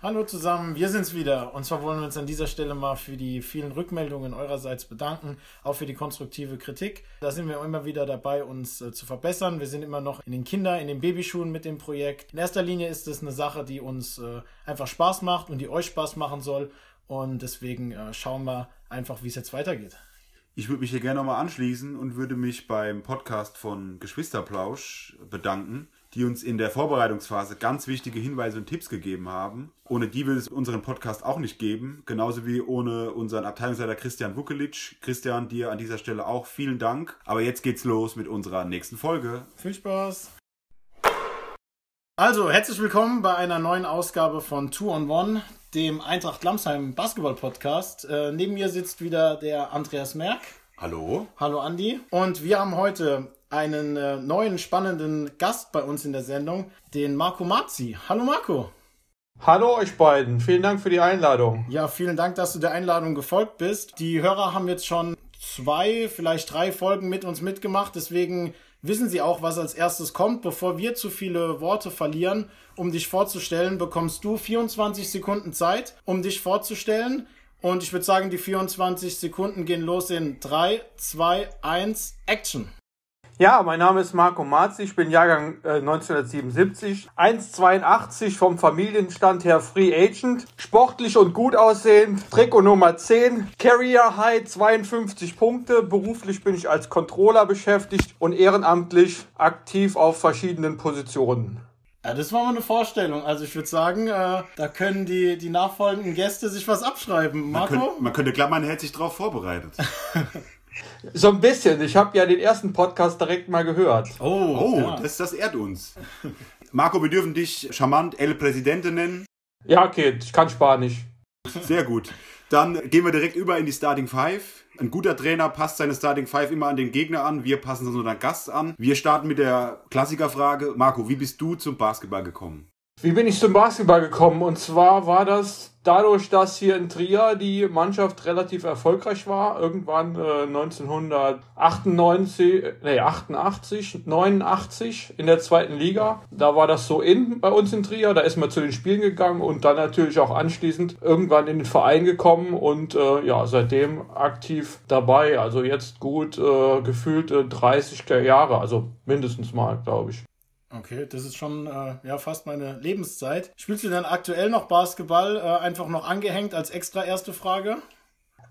Hallo zusammen, wir sind's wieder. Und zwar wollen wir uns an dieser Stelle mal für die vielen Rückmeldungen eurerseits bedanken, auch für die konstruktive Kritik. Da sind wir immer wieder dabei, uns äh, zu verbessern. Wir sind immer noch in den Kinder-, in den Babyschuhen mit dem Projekt. In erster Linie ist es eine Sache, die uns äh, einfach Spaß macht und die euch Spaß machen soll. Und deswegen äh, schauen wir einfach, wie es jetzt weitergeht. Ich würde mich hier gerne nochmal anschließen und würde mich beim Podcast von Geschwisterplausch bedanken die uns in der Vorbereitungsphase ganz wichtige Hinweise und Tipps gegeben haben. Ohne die würde es unseren Podcast auch nicht geben, genauso wie ohne unseren Abteilungsleiter Christian Vukelic. Christian, dir an dieser Stelle auch vielen Dank. Aber jetzt geht's los mit unserer nächsten Folge. Viel Spaß! Also, herzlich willkommen bei einer neuen Ausgabe von Two on One, dem Eintracht Lamsheim Basketball Podcast. Äh, neben mir sitzt wieder der Andreas Merck. Hallo. Hallo Andi. Und wir haben heute einen äh, neuen spannenden Gast bei uns in der Sendung, den Marco Marzi. Hallo Marco. Hallo euch beiden, vielen Dank für die Einladung. Ja, vielen Dank, dass du der Einladung gefolgt bist. Die Hörer haben jetzt schon zwei, vielleicht drei Folgen mit uns mitgemacht, deswegen wissen sie auch, was als erstes kommt. Bevor wir zu viele Worte verlieren, um dich vorzustellen, bekommst du 24 Sekunden Zeit, um dich vorzustellen. Und ich würde sagen, die 24 Sekunden gehen los in 3, 2, 1, Action. Ja, mein Name ist Marco Marzi, ich bin Jahrgang äh, 1977, 1,82 vom Familienstand her Free Agent, sportlich und gut aussehend, Trikot Nummer 10, Carrier High 52 Punkte, beruflich bin ich als Controller beschäftigt und ehrenamtlich aktiv auf verschiedenen Positionen. Ja, das war mal eine Vorstellung. Also ich würde sagen, äh, da können die, die nachfolgenden Gäste sich was abschreiben. Marco? Man könnte, man könnte klammern, er hätte sich darauf vorbereitet. So ein bisschen. Ich habe ja den ersten Podcast direkt mal gehört. Oh, oh ja. das, das ehrt uns. Marco, wir dürfen dich charmant El Presidente nennen. Ja, okay, ich kann Spanisch. Sehr gut. Dann gehen wir direkt über in die Starting Five. Ein guter Trainer passt seine Starting Five immer an den Gegner an. Wir passen es unseren Gast an. Wir starten mit der Klassikerfrage. Marco, wie bist du zum Basketball gekommen? Wie bin ich zum Basketball gekommen? Und zwar war das dadurch, dass hier in Trier die Mannschaft relativ erfolgreich war. Irgendwann äh, 1998, nee, 88, 89 in der zweiten Liga. Da war das so in bei uns in Trier. Da ist man zu den Spielen gegangen und dann natürlich auch anschließend irgendwann in den Verein gekommen und äh, ja, seitdem aktiv dabei. Also jetzt gut äh, gefühlt 30 Jahre, also mindestens mal, glaube ich. Okay, das ist schon äh, ja fast meine Lebenszeit. Spielst du denn aktuell noch Basketball? Äh, einfach noch angehängt als extra erste Frage?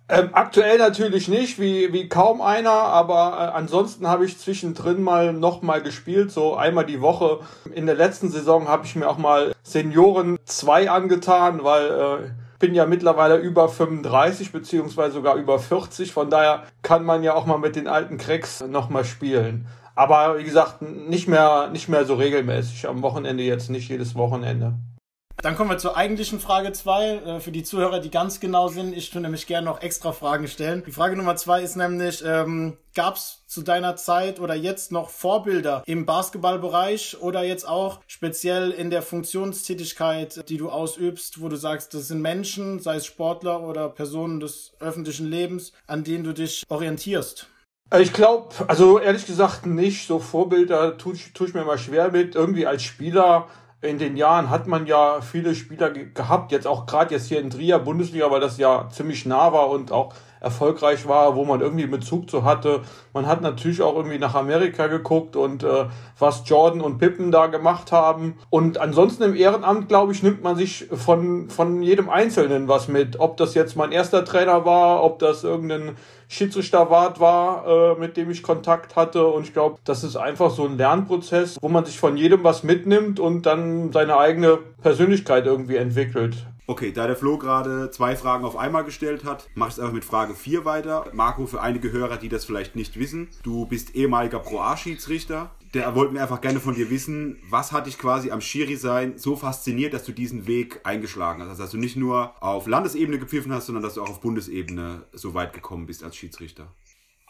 Ähm, aktuell natürlich nicht, wie, wie kaum einer, aber äh, ansonsten habe ich zwischendrin mal noch mal gespielt, so einmal die Woche. In der letzten Saison habe ich mir auch mal Senioren 2 angetan, weil äh, bin ja mittlerweile über 35 beziehungsweise sogar über 40, von daher kann man ja auch mal mit den alten Cracks noch mal spielen. Aber wie gesagt, nicht mehr, nicht mehr so regelmäßig. Am Wochenende jetzt nicht jedes Wochenende. Dann kommen wir zur eigentlichen Frage 2. Äh, für die Zuhörer, die ganz genau sind, ich tue nämlich gerne noch extra Fragen stellen. Die Frage Nummer 2 ist nämlich, ähm, gab es zu deiner Zeit oder jetzt noch Vorbilder im Basketballbereich oder jetzt auch speziell in der Funktionstätigkeit, die du ausübst, wo du sagst, das sind Menschen, sei es Sportler oder Personen des öffentlichen Lebens, an denen du dich orientierst? Äh, ich glaube, also ehrlich gesagt nicht. So Vorbilder tue ich, tu ich mir mal schwer mit. Irgendwie als Spieler in den Jahren hat man ja viele Spieler ge gehabt, jetzt auch gerade jetzt hier in Trier Bundesliga, weil das ja ziemlich nah war und auch erfolgreich war, wo man irgendwie Bezug zu hatte. Man hat natürlich auch irgendwie nach Amerika geguckt und äh, was Jordan und Pippen da gemacht haben. Und ansonsten im Ehrenamt, glaube ich, nimmt man sich von, von jedem Einzelnen was mit. Ob das jetzt mein erster Trainer war, ob das irgendein Schiedsrichterwart war, äh, mit dem ich Kontakt hatte. Und ich glaube, das ist einfach so ein Lernprozess, wo man sich von jedem was mitnimmt und dann seine eigene Persönlichkeit irgendwie entwickelt. Okay, da der Flo gerade zwei Fragen auf einmal gestellt hat, mach ich es einfach mit Frage 4 weiter. Marco, für einige Hörer, die das vielleicht nicht wissen, du bist ehemaliger Pro-A-Schiedsrichter. Da wollten wir einfach gerne von dir wissen, was hat dich quasi am Schiri-Sein so fasziniert, dass du diesen Weg eingeschlagen hast? Also, dass du nicht nur auf Landesebene gepfiffen hast, sondern dass du auch auf Bundesebene so weit gekommen bist als Schiedsrichter.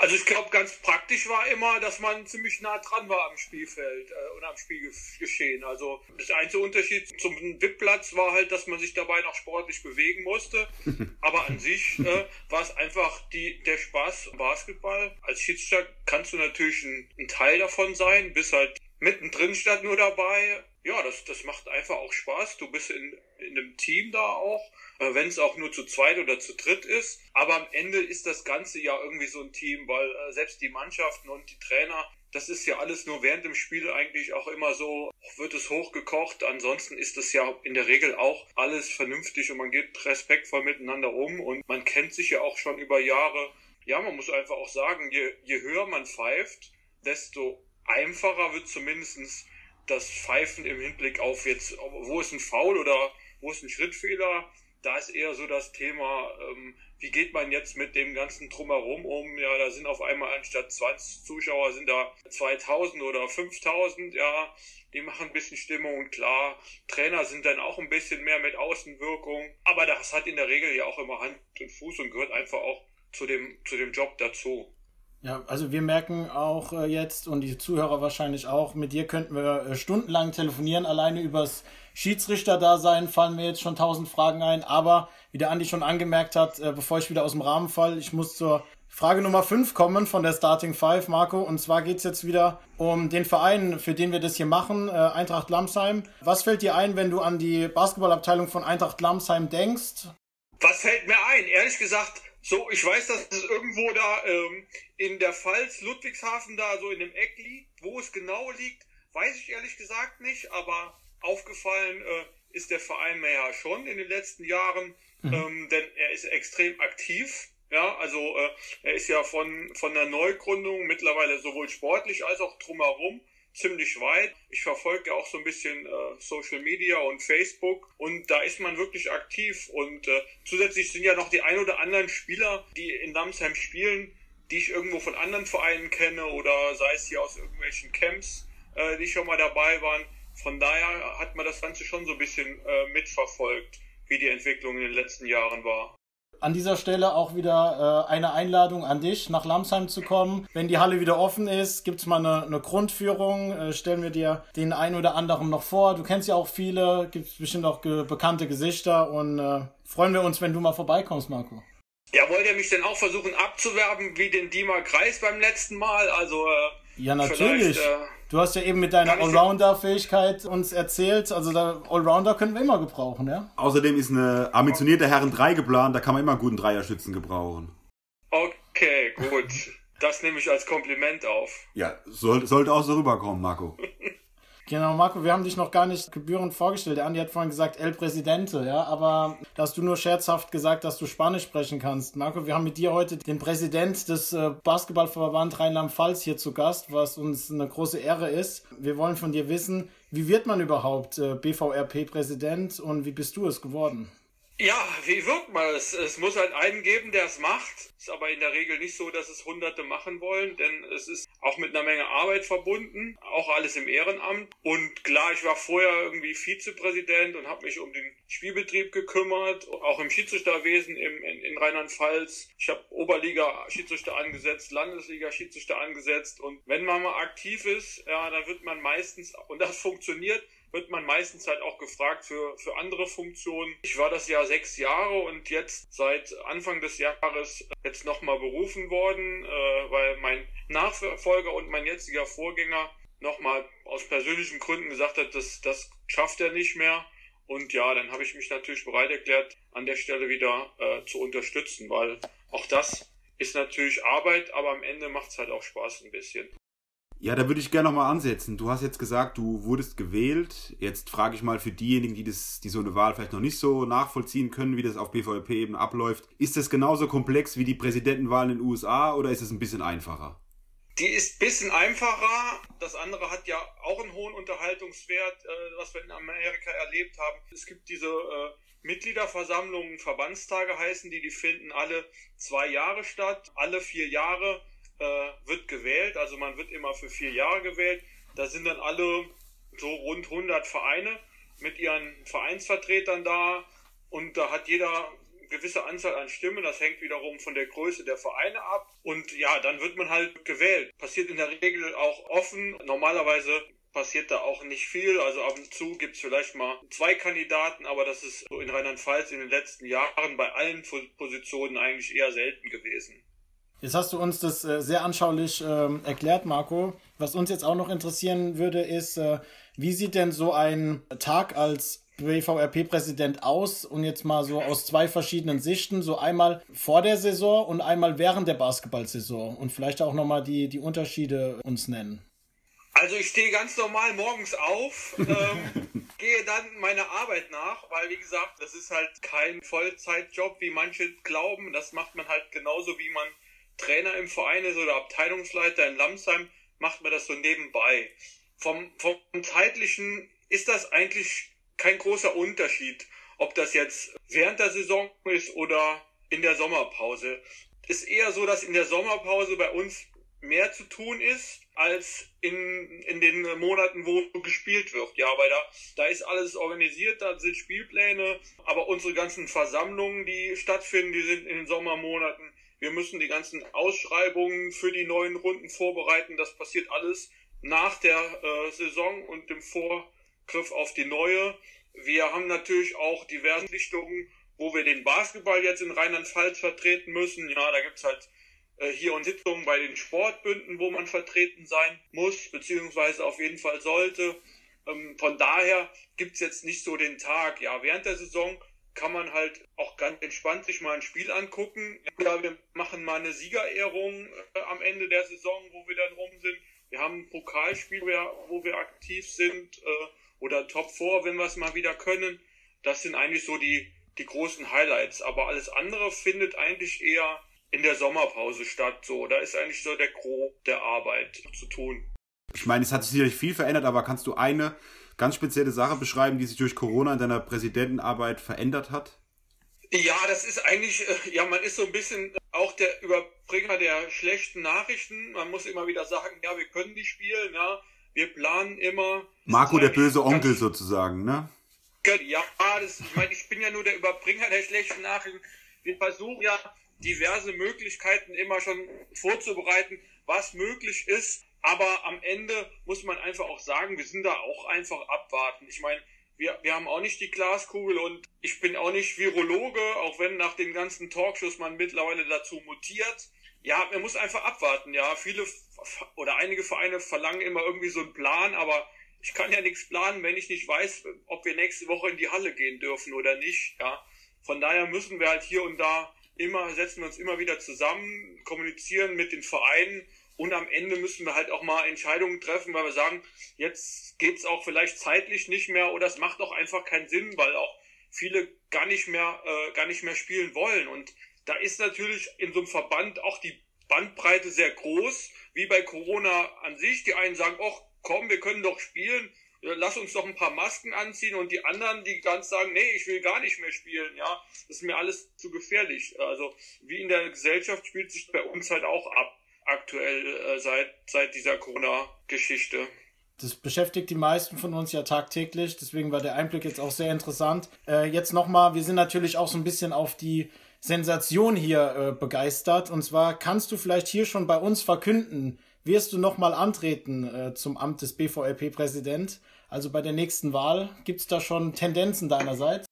Also ich glaube, ganz praktisch war immer, dass man ziemlich nah dran war am Spielfeld äh, und am Spielgeschehen. Also das einzige Unterschied zum VIP-Platz war halt, dass man sich dabei noch sportlich bewegen musste. Aber an sich äh, war es einfach die, der Spaß Basketball. Als Schiedsrichter kannst du natürlich ein, ein Teil davon sein, bist halt mittendrin statt nur dabei. Ja, das, das macht einfach auch Spaß. Du bist in in einem Team da auch, wenn es auch nur zu zweit oder zu dritt ist. Aber am Ende ist das Ganze ja irgendwie so ein Team, weil äh, selbst die Mannschaften und die Trainer, das ist ja alles nur während dem Spiel eigentlich auch immer so, wird es hochgekocht. Ansonsten ist das ja in der Regel auch alles vernünftig und man geht respektvoll miteinander um und man kennt sich ja auch schon über Jahre. Ja, man muss einfach auch sagen, je, je höher man pfeift, desto einfacher wird zumindestens das Pfeifen im Hinblick auf jetzt, wo ist ein Foul oder wo ist ein Schrittfehler. Da ist eher so das Thema, ähm, wie geht man jetzt mit dem ganzen Drumherum um? Ja, da sind auf einmal anstatt 20 Zuschauer sind da 2000 oder 5000, ja, die machen ein bisschen Stimmung und klar, Trainer sind dann auch ein bisschen mehr mit Außenwirkung, aber das hat in der Regel ja auch immer Hand und Fuß und gehört einfach auch zu dem, zu dem Job dazu. Ja, also wir merken auch äh, jetzt und die Zuhörer wahrscheinlich auch, mit dir könnten wir äh, stundenlang telefonieren. Alleine übers Schiedsrichter-Dasein fallen mir jetzt schon tausend Fragen ein. Aber wie der Andi schon angemerkt hat, äh, bevor ich wieder aus dem Rahmen fall, ich muss zur Frage Nummer 5 kommen von der Starting Five, Marco. Und zwar geht's jetzt wieder um den Verein, für den wir das hier machen, äh, Eintracht Lamsheim. Was fällt dir ein, wenn du an die Basketballabteilung von Eintracht Lamsheim denkst? Was fällt mir ein? Ehrlich gesagt, so, ich weiß, dass es irgendwo da ähm, in der Pfalz, Ludwigshafen, da so in dem Eck liegt. Wo es genau liegt, weiß ich ehrlich gesagt nicht, aber aufgefallen äh, ist der Verein mir ja schon in den letzten Jahren, mhm. ähm, denn er ist extrem aktiv. Ja, also äh, er ist ja von, von der Neugründung mittlerweile sowohl sportlich als auch drumherum ziemlich weit. Ich verfolge auch so ein bisschen äh, Social Media und Facebook und da ist man wirklich aktiv und äh, zusätzlich sind ja noch die ein oder anderen Spieler, die in Namsheim spielen, die ich irgendwo von anderen Vereinen kenne oder sei es hier aus irgendwelchen Camps, äh, die schon mal dabei waren. Von daher hat man das Ganze schon so ein bisschen äh, mitverfolgt, wie die Entwicklung in den letzten Jahren war. An dieser Stelle auch wieder äh, eine Einladung an dich, nach Lamsheim zu kommen. Wenn die Halle wieder offen ist, gibt's mal eine, eine Grundführung. Äh, stellen wir dir den einen oder anderen noch vor. Du kennst ja auch viele, gibt bestimmt auch ge bekannte Gesichter und äh, freuen wir uns, wenn du mal vorbeikommst, Marco. Ja, wollt ihr mich denn auch versuchen abzuwerben wie den Dima Kreis beim letzten Mal? Also äh, ja, natürlich. Äh, du hast ja eben mit deiner Allrounder-Fähigkeit uns erzählt. Also der Allrounder können wir immer gebrauchen, ja? Außerdem ist eine ambitionierte Herren 3 geplant, da kann man immer einen guten Dreierschützen gebrauchen. Okay, gut. Das nehme ich als Kompliment auf. Ja, soll, sollte auch so rüberkommen, Marco. Genau, Marco, wir haben dich noch gar nicht gebührend vorgestellt. Der Andi hat vorhin gesagt El Presidente, ja, aber da hast du nur scherzhaft gesagt, dass du Spanisch sprechen kannst. Marco, wir haben mit dir heute den Präsident des äh, Basketballverband Rheinland-Pfalz hier zu Gast, was uns eine große Ehre ist. Wir wollen von dir wissen, wie wird man überhaupt äh, BVRP-Präsident und wie bist du es geworden? Ja, wie wird man es? Es muss halt einen geben, der es macht. Ist aber in der Regel nicht so, dass es Hunderte machen wollen, denn es ist auch mit einer Menge Arbeit verbunden, auch alles im Ehrenamt. Und klar, ich war vorher irgendwie Vizepräsident und habe mich um den Spielbetrieb gekümmert, auch im Schiedsrichterwesen im, in, in Rheinland-Pfalz. Ich habe Oberliga-Schiedsrichter angesetzt, Landesliga-Schiedsrichter angesetzt. Und wenn man mal aktiv ist, ja, dann wird man meistens, und das funktioniert, wird man meistens halt auch gefragt für, für andere Funktionen. Ich war das Jahr sechs Jahre und jetzt seit Anfang des Jahres jetzt nochmal berufen worden, äh, weil mein Nachfolger und mein jetziger Vorgänger nochmal aus persönlichen Gründen gesagt hat, dass das schafft er nicht mehr. Und ja, dann habe ich mich natürlich bereit erklärt, an der Stelle wieder äh, zu unterstützen, weil auch das ist natürlich Arbeit, aber am Ende macht es halt auch Spaß ein bisschen. Ja, da würde ich gerne nochmal ansetzen. Du hast jetzt gesagt, du wurdest gewählt. Jetzt frage ich mal für diejenigen, die, das, die so eine Wahl vielleicht noch nicht so nachvollziehen können, wie das auf BVP-Ebene abläuft. Ist das genauso komplex wie die Präsidentenwahl in den USA oder ist es ein bisschen einfacher? Die ist ein bisschen einfacher. Das andere hat ja auch einen hohen Unterhaltungswert, äh, was wir in Amerika erlebt haben. Es gibt diese äh, Mitgliederversammlungen, Verbandstage heißen die, die finden alle zwei Jahre statt. Alle vier Jahre äh, wird gewählt, also man wird immer für vier Jahre gewählt. Da sind dann alle so rund 100 Vereine mit ihren Vereinsvertretern da und da hat jeder gewisse Anzahl an Stimmen, das hängt wiederum von der Größe der Vereine ab und ja, dann wird man halt gewählt. Passiert in der Regel auch offen. Normalerweise passiert da auch nicht viel. Also ab und zu gibt es vielleicht mal zwei Kandidaten, aber das ist in Rheinland-Pfalz in den letzten Jahren bei allen Positionen eigentlich eher selten gewesen. Jetzt hast du uns das äh, sehr anschaulich äh, erklärt, Marco. Was uns jetzt auch noch interessieren würde, ist, äh, wie sieht denn so ein Tag als BVRP-Präsident aus und jetzt mal so aus zwei verschiedenen Sichten, so einmal vor der Saison und einmal während der Basketballsaison und vielleicht auch nochmal die, die Unterschiede uns nennen. Also ich stehe ganz normal morgens auf, ähm, gehe dann meiner Arbeit nach, weil wie gesagt, das ist halt kein Vollzeitjob, wie manche glauben. Das macht man halt genauso, wie man Trainer im Verein ist oder Abteilungsleiter in Lamsheim, macht man das so nebenbei. Vom, vom zeitlichen ist das eigentlich kein großer Unterschied, ob das jetzt während der Saison ist oder in der Sommerpause. Ist eher so, dass in der Sommerpause bei uns mehr zu tun ist als in, in den Monaten, wo gespielt wird. Ja, weil da, da ist alles organisiert, da sind Spielpläne, aber unsere ganzen Versammlungen, die stattfinden, die sind in den Sommermonaten. Wir müssen die ganzen Ausschreibungen für die neuen Runden vorbereiten. Das passiert alles nach der äh, Saison und dem Vorgriff auf die neue. Wir haben natürlich auch diverse Richtungen, wo wir den Basketball jetzt in Rheinland-Pfalz vertreten müssen. Ja, da gibt's halt äh, hier und Sitzungen bei den Sportbünden, wo man vertreten sein muss, beziehungsweise auf jeden Fall sollte. Ähm, von daher gibt's jetzt nicht so den Tag. Ja, während der Saison kann man halt auch ganz entspannt sich mal ein Spiel angucken. Ja, wir machen mal eine Siegerehrung äh, am Ende der Saison, wo wir dann rum sind. Wir haben ein Pokalspiel, wo wir aktiv sind, äh, oder Top 4, wenn wir es mal wieder können. Das sind eigentlich so die, die großen Highlights. Aber alles andere findet eigentlich eher in der Sommerpause statt. So, da ist eigentlich so der Gros der Arbeit zu tun. Ich meine, es hat sich sicherlich viel verändert, aber kannst du eine ganz spezielle Sache beschreiben, die sich durch Corona in deiner Präsidentenarbeit verändert hat? Ja, das ist eigentlich, äh, ja, man ist so ein bisschen auch der Überbringer der schlechten Nachrichten. Man muss immer wieder sagen, ja, wir können nicht spielen, ja, wir planen immer. Marco, der böse Onkel sozusagen, ne? Ja, das, ich meine, ich bin ja nur der Überbringer der schlechten Nachrichten. Wir versuchen ja diverse Möglichkeiten immer schon vorzubereiten, was möglich ist. Aber am Ende muss man einfach auch sagen, wir sind da auch einfach abwarten. Ich meine, wir, wir haben auch nicht die Glaskugel und ich bin auch nicht Virologe, auch wenn nach den ganzen Talkshows man mittlerweile dazu mutiert. Ja, man muss einfach abwarten. Ja, viele oder einige Vereine verlangen immer irgendwie so einen Plan, aber ich kann ja nichts planen, wenn ich nicht weiß, ob wir nächste Woche in die Halle gehen dürfen oder nicht. Ja, von daher müssen wir halt hier und da immer, setzen wir uns immer wieder zusammen, kommunizieren mit den Vereinen und am Ende müssen wir halt auch mal Entscheidungen treffen, weil wir sagen, jetzt geht's auch vielleicht zeitlich nicht mehr oder es macht auch einfach keinen Sinn, weil auch viele gar nicht mehr, äh, gar nicht mehr spielen wollen. Und da ist natürlich in so einem Verband auch die Bandbreite sehr groß, wie bei Corona an sich. Die einen sagen, ach komm, wir können doch spielen lass uns doch ein paar Masken anziehen und die anderen, die ganz sagen, nee, ich will gar nicht mehr spielen, ja, das ist mir alles zu gefährlich. Also wie in der Gesellschaft spielt sich bei uns halt auch ab, aktuell äh, seit, seit dieser Corona-Geschichte. Das beschäftigt die meisten von uns ja tagtäglich, deswegen war der Einblick jetzt auch sehr interessant. Äh, jetzt nochmal, wir sind natürlich auch so ein bisschen auf die Sensation hier äh, begeistert. Und zwar kannst du vielleicht hier schon bei uns verkünden, wirst du nochmal antreten äh, zum Amt des BVLP-Präsident? Also bei der nächsten Wahl, gibt es da schon Tendenzen deinerseits?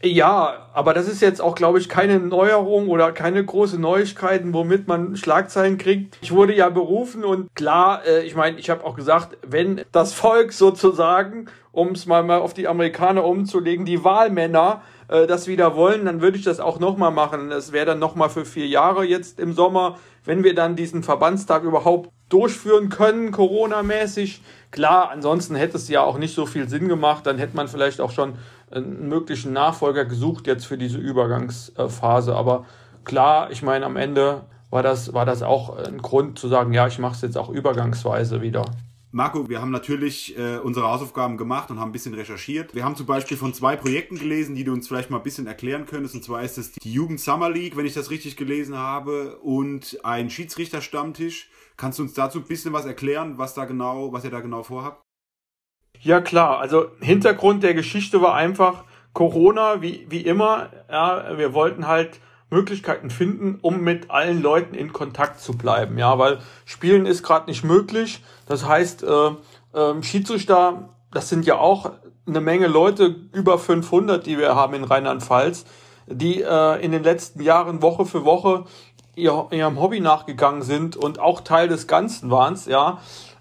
Ja, aber das ist jetzt auch, glaube ich, keine Neuerung oder keine große Neuigkeiten, womit man Schlagzeilen kriegt. Ich wurde ja berufen und klar, äh, ich meine, ich habe auch gesagt, wenn das Volk sozusagen, um es mal, mal auf die Amerikaner umzulegen, die Wahlmänner äh, das wieder wollen, dann würde ich das auch nochmal machen. Das wäre dann nochmal für vier Jahre jetzt im Sommer, wenn wir dann diesen Verbandstag überhaupt durchführen können, Corona-mäßig. Klar, ansonsten hätte es ja auch nicht so viel Sinn gemacht. Dann hätte man vielleicht auch schon einen möglichen Nachfolger gesucht jetzt für diese Übergangsphase. Aber klar, ich meine, am Ende war das, war das auch ein Grund zu sagen, ja, ich mache es jetzt auch übergangsweise wieder. Marco, wir haben natürlich äh, unsere Hausaufgaben gemacht und haben ein bisschen recherchiert. Wir haben zum Beispiel von zwei Projekten gelesen, die du uns vielleicht mal ein bisschen erklären könntest. Und zwar ist es die Jugend Summer League, wenn ich das richtig gelesen habe, und ein Schiedsrichterstammtisch. Kannst du uns dazu ein bisschen was erklären, was da genau, was ihr da genau vorhabt? Ja klar, also Hintergrund der Geschichte war einfach Corona, wie, wie immer. Ja, wir wollten halt Möglichkeiten finden, um mit allen Leuten in Kontakt zu bleiben. Ja, weil Spielen ist gerade nicht möglich. Das heißt, äh, äh, Schiedsrichter, das sind ja auch eine Menge Leute, über 500, die wir haben in Rheinland-Pfalz, die äh, in den letzten Jahren Woche für Woche ihr, ihrem Hobby nachgegangen sind und auch Teil des Ganzen waren ja.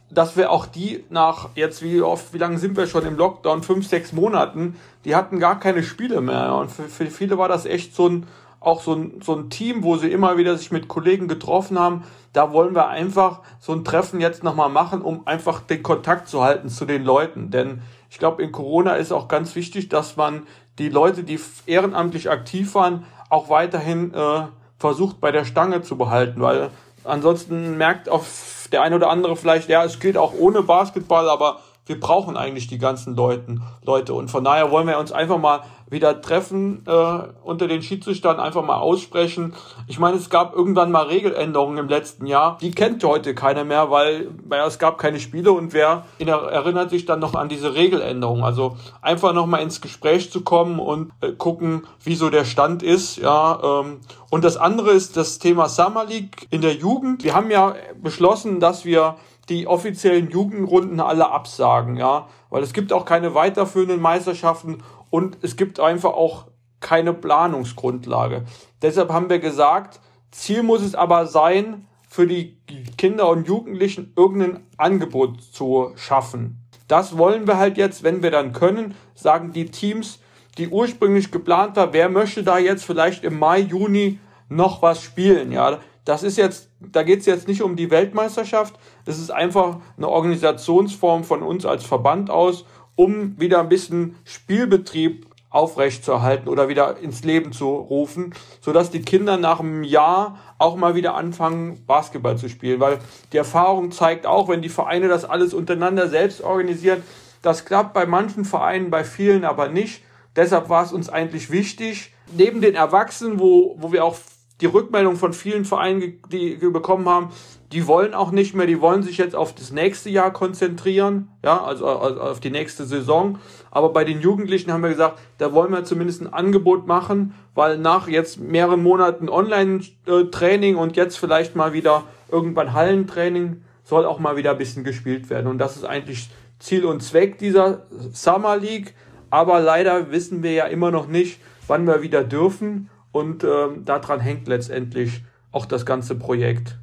Dass wir auch die nach jetzt, wie oft, wie lange sind wir schon im Lockdown? Fünf, sechs Monaten, die hatten gar keine Spiele mehr. Und für, für viele war das echt so ein, auch so ein, so ein Team, wo sie immer wieder sich mit Kollegen getroffen haben. Da wollen wir einfach so ein Treffen jetzt nochmal machen, um einfach den Kontakt zu halten zu den Leuten. Denn ich glaube, in Corona ist auch ganz wichtig, dass man die Leute, die ehrenamtlich aktiv waren, auch weiterhin äh, versucht bei der Stange zu behalten, weil ansonsten merkt auf der eine oder andere vielleicht, ja, es geht auch ohne Basketball, aber wir brauchen eigentlich die ganzen Leuten, Leute. Und von daher wollen wir uns einfach mal wieder treffen äh, unter den Schiedsrichtern, einfach mal aussprechen. Ich meine, es gab irgendwann mal Regeländerungen im letzten Jahr. Die kennt heute keiner mehr, weil, weil es gab keine Spiele und wer erinnert sich dann noch an diese Regeländerungen. Also einfach nochmal ins Gespräch zu kommen und äh, gucken, wie so der Stand ist. Ja, ähm, und das andere ist das Thema Summer League in der Jugend. Wir haben ja beschlossen, dass wir die offiziellen Jugendrunden alle absagen, ja, weil es gibt auch keine weiterführenden Meisterschaften und es gibt einfach auch keine Planungsgrundlage. Deshalb haben wir gesagt, Ziel muss es aber sein, für die Kinder und Jugendlichen irgendein Angebot zu schaffen. Das wollen wir halt jetzt, wenn wir dann können, sagen die Teams, die ursprünglich geplant war, wer möchte da jetzt vielleicht im Mai, Juni noch was spielen, ja. Das ist jetzt, da geht es jetzt nicht um die Weltmeisterschaft, es ist einfach eine Organisationsform von uns als Verband aus, um wieder ein bisschen Spielbetrieb aufrechtzuerhalten oder wieder ins Leben zu rufen, sodass die Kinder nach einem Jahr auch mal wieder anfangen, Basketball zu spielen. Weil die Erfahrung zeigt auch, wenn die Vereine das alles untereinander selbst organisieren, das klappt bei manchen Vereinen, bei vielen aber nicht. Deshalb war es uns eigentlich wichtig, neben den Erwachsenen, wo, wo wir auch die Rückmeldung von vielen Vereinen, die wir bekommen haben, die wollen auch nicht mehr, die wollen sich jetzt auf das nächste Jahr konzentrieren, ja, also, also auf die nächste Saison. Aber bei den Jugendlichen haben wir gesagt, da wollen wir zumindest ein Angebot machen, weil nach jetzt mehreren Monaten Online-Training und jetzt vielleicht mal wieder irgendwann Hallentraining soll auch mal wieder ein bisschen gespielt werden. Und das ist eigentlich Ziel und Zweck dieser Summer League. Aber leider wissen wir ja immer noch nicht, wann wir wieder dürfen. Und ähm, daran hängt letztendlich auch das ganze Projekt.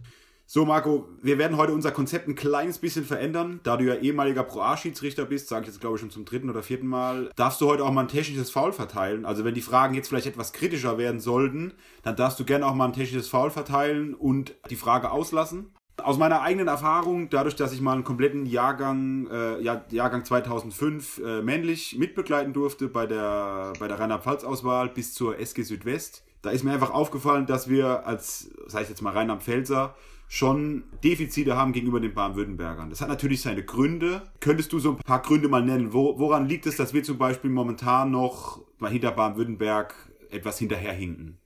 So, Marco, wir werden heute unser Konzept ein kleines bisschen verändern. Da du ja ehemaliger Pro-A-Schiedsrichter bist, sage ich jetzt glaube ich schon zum dritten oder vierten Mal, darfst du heute auch mal ein technisches Foul verteilen. Also wenn die Fragen jetzt vielleicht etwas kritischer werden sollten, dann darfst du gerne auch mal ein technisches Foul verteilen und die Frage auslassen. Aus meiner eigenen Erfahrung, dadurch, dass ich mal einen kompletten Jahrgang, äh, Jahr, Jahrgang 2005 äh, männlich mitbegleiten durfte bei der, bei der Rheinland-Pfalz-Auswahl bis zur SG Südwest, da ist mir einfach aufgefallen, dass wir als, sag ich jetzt mal Rheinland-Pfälzer, schon Defizite haben gegenüber den Baden-Württembergern. Das hat natürlich seine Gründe. Könntest du so ein paar Gründe mal nennen? Wo, woran liegt es, dass wir zum Beispiel momentan noch mal hinter Baden-Württemberg etwas hinterherhinken?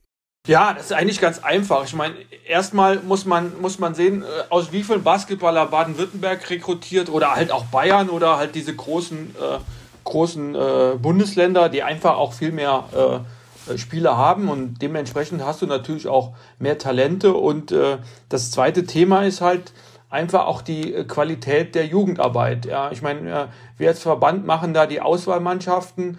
Ja, das ist eigentlich ganz einfach. Ich meine, erstmal muss man, muss man sehen, äh, aus wie vielen Basketballer Baden-Württemberg rekrutiert oder halt auch Bayern oder halt diese großen, äh, großen äh, Bundesländer, die einfach auch viel mehr äh, Spieler haben und dementsprechend hast du natürlich auch mehr Talente. Und äh, das zweite Thema ist halt einfach auch die Qualität der Jugendarbeit. Ja, ich meine, äh, wir als Verband machen da die Auswahlmannschaften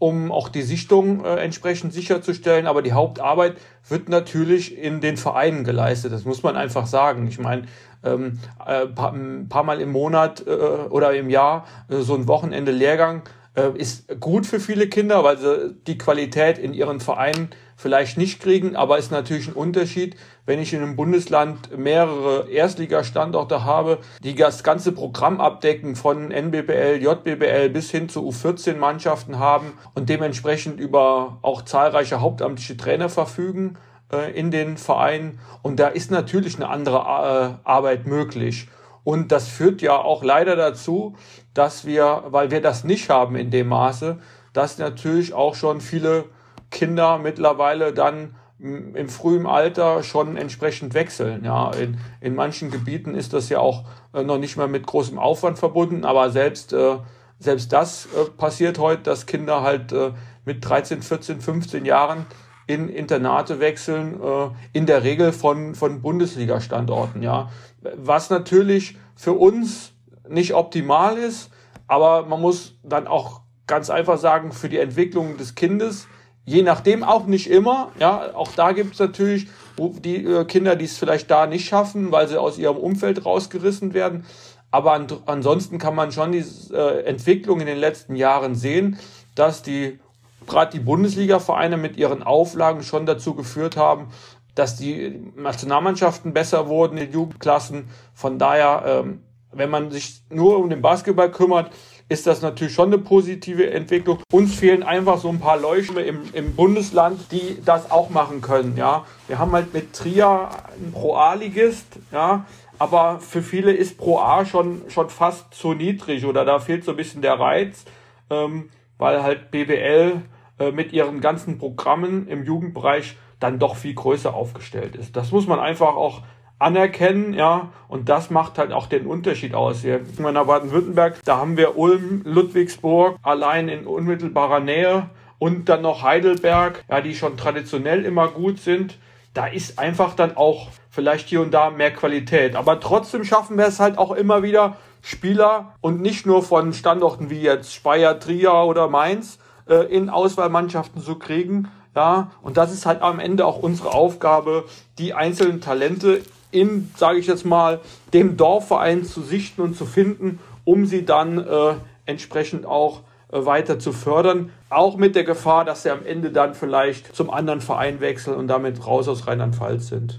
um auch die Sichtung äh, entsprechend sicherzustellen. Aber die Hauptarbeit wird natürlich in den Vereinen geleistet. Das muss man einfach sagen. Ich meine, ähm, äh, paar, ein paar Mal im Monat äh, oder im Jahr äh, so ein Wochenende Lehrgang äh, ist gut für viele Kinder, weil sie die Qualität in ihren Vereinen vielleicht nicht kriegen, aber ist natürlich ein Unterschied, wenn ich in einem Bundesland mehrere Erstligastandorte habe, die das ganze Programm abdecken von NBBL, JBBL bis hin zu U14-Mannschaften haben und dementsprechend über auch zahlreiche hauptamtliche Trainer verfügen äh, in den Vereinen. Und da ist natürlich eine andere äh, Arbeit möglich. Und das führt ja auch leider dazu, dass wir, weil wir das nicht haben in dem Maße, dass natürlich auch schon viele Kinder mittlerweile dann im frühen Alter schon entsprechend wechseln. Ja, in, in manchen Gebieten ist das ja auch äh, noch nicht mehr mit großem Aufwand verbunden, aber selbst, äh, selbst das äh, passiert heute, dass Kinder halt äh, mit 13, 14, 15 Jahren in Internate wechseln, äh, in der Regel von, von Bundesliga-Standorten. Ja, was natürlich für uns nicht optimal ist, aber man muss dann auch ganz einfach sagen, für die Entwicklung des Kindes Je nachdem auch nicht immer. Ja, auch da gibt es natürlich die äh, Kinder, die es vielleicht da nicht schaffen, weil sie aus ihrem Umfeld rausgerissen werden. Aber an, ansonsten kann man schon die äh, Entwicklung in den letzten Jahren sehen, dass die gerade die Bundesliga-Vereine mit ihren Auflagen schon dazu geführt haben, dass die Nationalmannschaften besser wurden in Jugendklassen. Von daher, ähm, wenn man sich nur um den Basketball kümmert, ist das natürlich schon eine positive Entwicklung. Uns fehlen einfach so ein paar Leuchten im, im Bundesland, die das auch machen können. Ja, wir haben halt mit Trier einen Pro A-Ligist, ja, aber für viele ist Pro A schon, schon fast zu niedrig oder da fehlt so ein bisschen der Reiz, ähm, weil halt BWL äh, mit ihren ganzen Programmen im Jugendbereich dann doch viel größer aufgestellt ist. Das muss man einfach auch anerkennen, ja, und das macht halt auch den Unterschied aus. Hier in Baden-Württemberg, da haben wir Ulm, Ludwigsburg, allein in unmittelbarer Nähe und dann noch Heidelberg, ja, die schon traditionell immer gut sind. Da ist einfach dann auch vielleicht hier und da mehr Qualität. Aber trotzdem schaffen wir es halt auch immer wieder, Spieler und nicht nur von Standorten wie jetzt Speyer, Trier oder Mainz äh, in Auswahlmannschaften zu kriegen. Ja, und das ist halt am Ende auch unsere Aufgabe, die einzelnen Talente in, sage ich jetzt mal, dem Dorfverein zu sichten und zu finden, um sie dann äh, entsprechend auch äh, weiter zu fördern. Auch mit der Gefahr, dass sie am Ende dann vielleicht zum anderen Verein wechseln und damit raus aus Rheinland-Pfalz sind.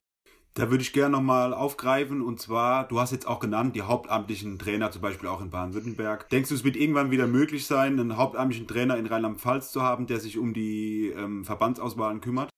Da würde ich gerne nochmal aufgreifen und zwar, du hast jetzt auch genannt, die hauptamtlichen Trainer zum Beispiel auch in Baden-Württemberg. Denkst du, es wird irgendwann wieder möglich sein, einen hauptamtlichen Trainer in Rheinland-Pfalz zu haben, der sich um die ähm, Verbandsauswahlen kümmert?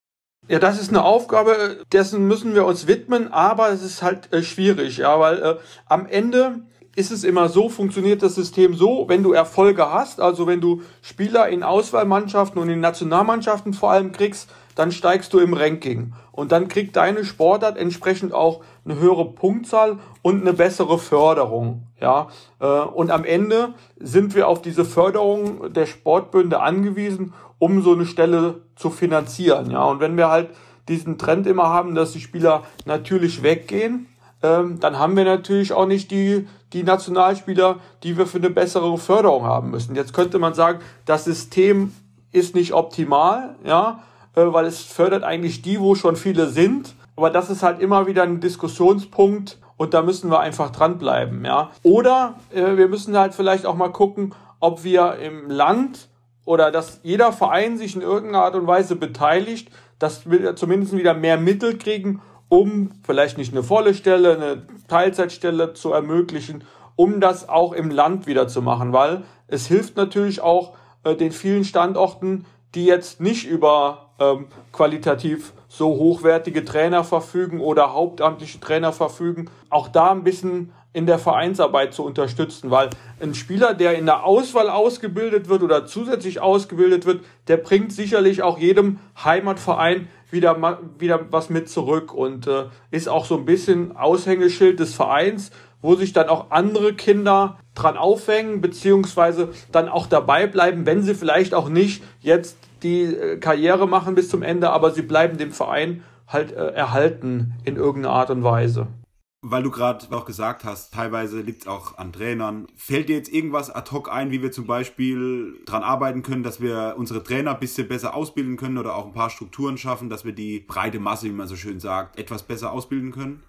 Ja, das ist eine Aufgabe, dessen müssen wir uns widmen, aber es ist halt äh, schwierig, ja, weil äh, am Ende ist es immer so, funktioniert das System so, wenn du Erfolge hast, also wenn du Spieler in Auswahlmannschaften und in Nationalmannschaften vor allem kriegst, dann steigst du im Ranking. Und dann kriegt deine Sportart entsprechend auch eine höhere Punktzahl und eine bessere Förderung. Ja, äh, und am Ende sind wir auf diese Förderung der Sportbünde angewiesen um so eine Stelle zu finanzieren. Ja, und wenn wir halt diesen Trend immer haben, dass die Spieler natürlich weggehen, ähm, dann haben wir natürlich auch nicht die, die Nationalspieler, die wir für eine bessere Förderung haben müssen. Jetzt könnte man sagen, das System ist nicht optimal, ja, äh, weil es fördert eigentlich die, wo schon viele sind. Aber das ist halt immer wieder ein Diskussionspunkt und da müssen wir einfach dranbleiben, ja. Oder äh, wir müssen halt vielleicht auch mal gucken, ob wir im Land oder dass jeder Verein sich in irgendeiner Art und Weise beteiligt, dass wir zumindest wieder mehr Mittel kriegen, um vielleicht nicht eine volle Stelle, eine Teilzeitstelle zu ermöglichen, um das auch im Land wieder zu machen, weil es hilft natürlich auch äh, den vielen Standorten, die jetzt nicht über ähm, qualitativ so hochwertige Trainer verfügen oder hauptamtliche Trainer verfügen, auch da ein bisschen in der Vereinsarbeit zu unterstützen, weil ein Spieler, der in der Auswahl ausgebildet wird oder zusätzlich ausgebildet wird, der bringt sicherlich auch jedem Heimatverein wieder, wieder was mit zurück. Und äh, ist auch so ein bisschen Aushängeschild des Vereins, wo sich dann auch andere Kinder dran aufhängen, beziehungsweise dann auch dabei bleiben, wenn sie vielleicht auch nicht jetzt die äh, Karriere machen bis zum Ende, aber sie bleiben dem Verein halt äh, erhalten in irgendeiner Art und Weise. Weil du gerade auch gesagt hast, teilweise liegt es auch an Trainern. Fällt dir jetzt irgendwas ad hoc ein, wie wir zum Beispiel daran arbeiten können, dass wir unsere Trainer ein bisschen besser ausbilden können oder auch ein paar Strukturen schaffen, dass wir die breite Masse, wie man so schön sagt, etwas besser ausbilden können?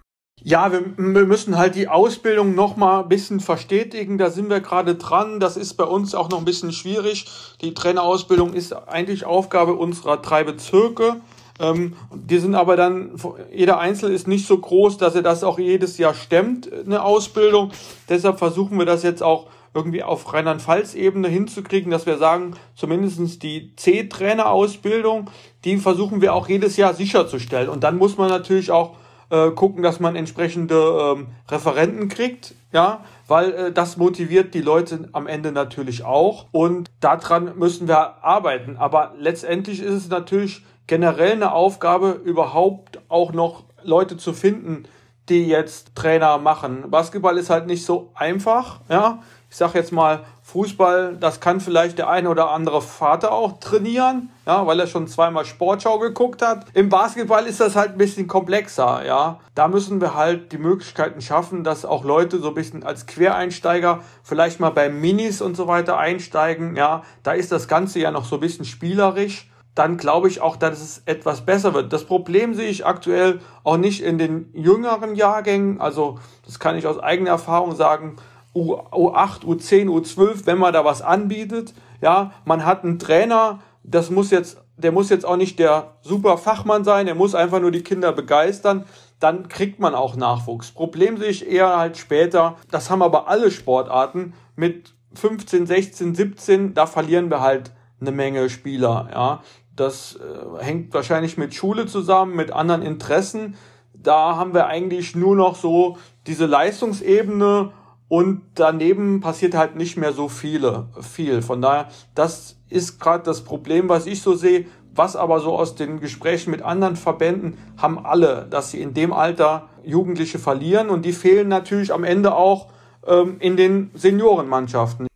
Ja, wir, wir müssen halt die Ausbildung noch mal ein bisschen verstetigen. Da sind wir gerade dran. Das ist bei uns auch noch ein bisschen schwierig. Die Trainerausbildung ist eigentlich Aufgabe unserer drei Bezirke. Ähm, die sind aber dann, jeder Einzelne ist nicht so groß, dass er das auch jedes Jahr stemmt, eine Ausbildung. Deshalb versuchen wir das jetzt auch irgendwie auf Rheinland-Pfalz-Ebene hinzukriegen, dass wir sagen, zumindestens die C-Trainer-Ausbildung, die versuchen wir auch jedes Jahr sicherzustellen. Und dann muss man natürlich auch äh, gucken, dass man entsprechende ähm, Referenten kriegt, ja, weil äh, das motiviert die Leute am Ende natürlich auch. Und daran müssen wir arbeiten. Aber letztendlich ist es natürlich generell eine Aufgabe, überhaupt auch noch Leute zu finden, die jetzt Trainer machen. Basketball ist halt nicht so einfach, ja. Ich sag jetzt mal, Fußball, das kann vielleicht der eine oder andere Vater auch trainieren, ja, weil er schon zweimal Sportschau geguckt hat. Im Basketball ist das halt ein bisschen komplexer, ja. Da müssen wir halt die Möglichkeiten schaffen, dass auch Leute so ein bisschen als Quereinsteiger vielleicht mal bei Minis und so weiter einsteigen, ja. Da ist das Ganze ja noch so ein bisschen spielerisch dann glaube ich auch, dass es etwas besser wird. Das Problem sehe ich aktuell auch nicht in den jüngeren Jahrgängen. Also das kann ich aus eigener Erfahrung sagen. U8, U10, U12, wenn man da was anbietet. Ja, man hat einen Trainer, das muss jetzt, der muss jetzt auch nicht der super Fachmann sein, der muss einfach nur die Kinder begeistern. Dann kriegt man auch Nachwuchs. Problem sehe ich eher halt später. Das haben aber alle Sportarten mit 15, 16, 17. Da verlieren wir halt eine Menge Spieler. Ja, das äh, hängt wahrscheinlich mit Schule zusammen, mit anderen Interessen. Da haben wir eigentlich nur noch so diese Leistungsebene und daneben passiert halt nicht mehr so viele, viel. Von daher, das ist gerade das Problem, was ich so sehe. Was aber so aus den Gesprächen mit anderen Verbänden haben alle, dass sie in dem Alter Jugendliche verlieren und die fehlen natürlich am Ende auch ähm, in den Seniorenmannschaften.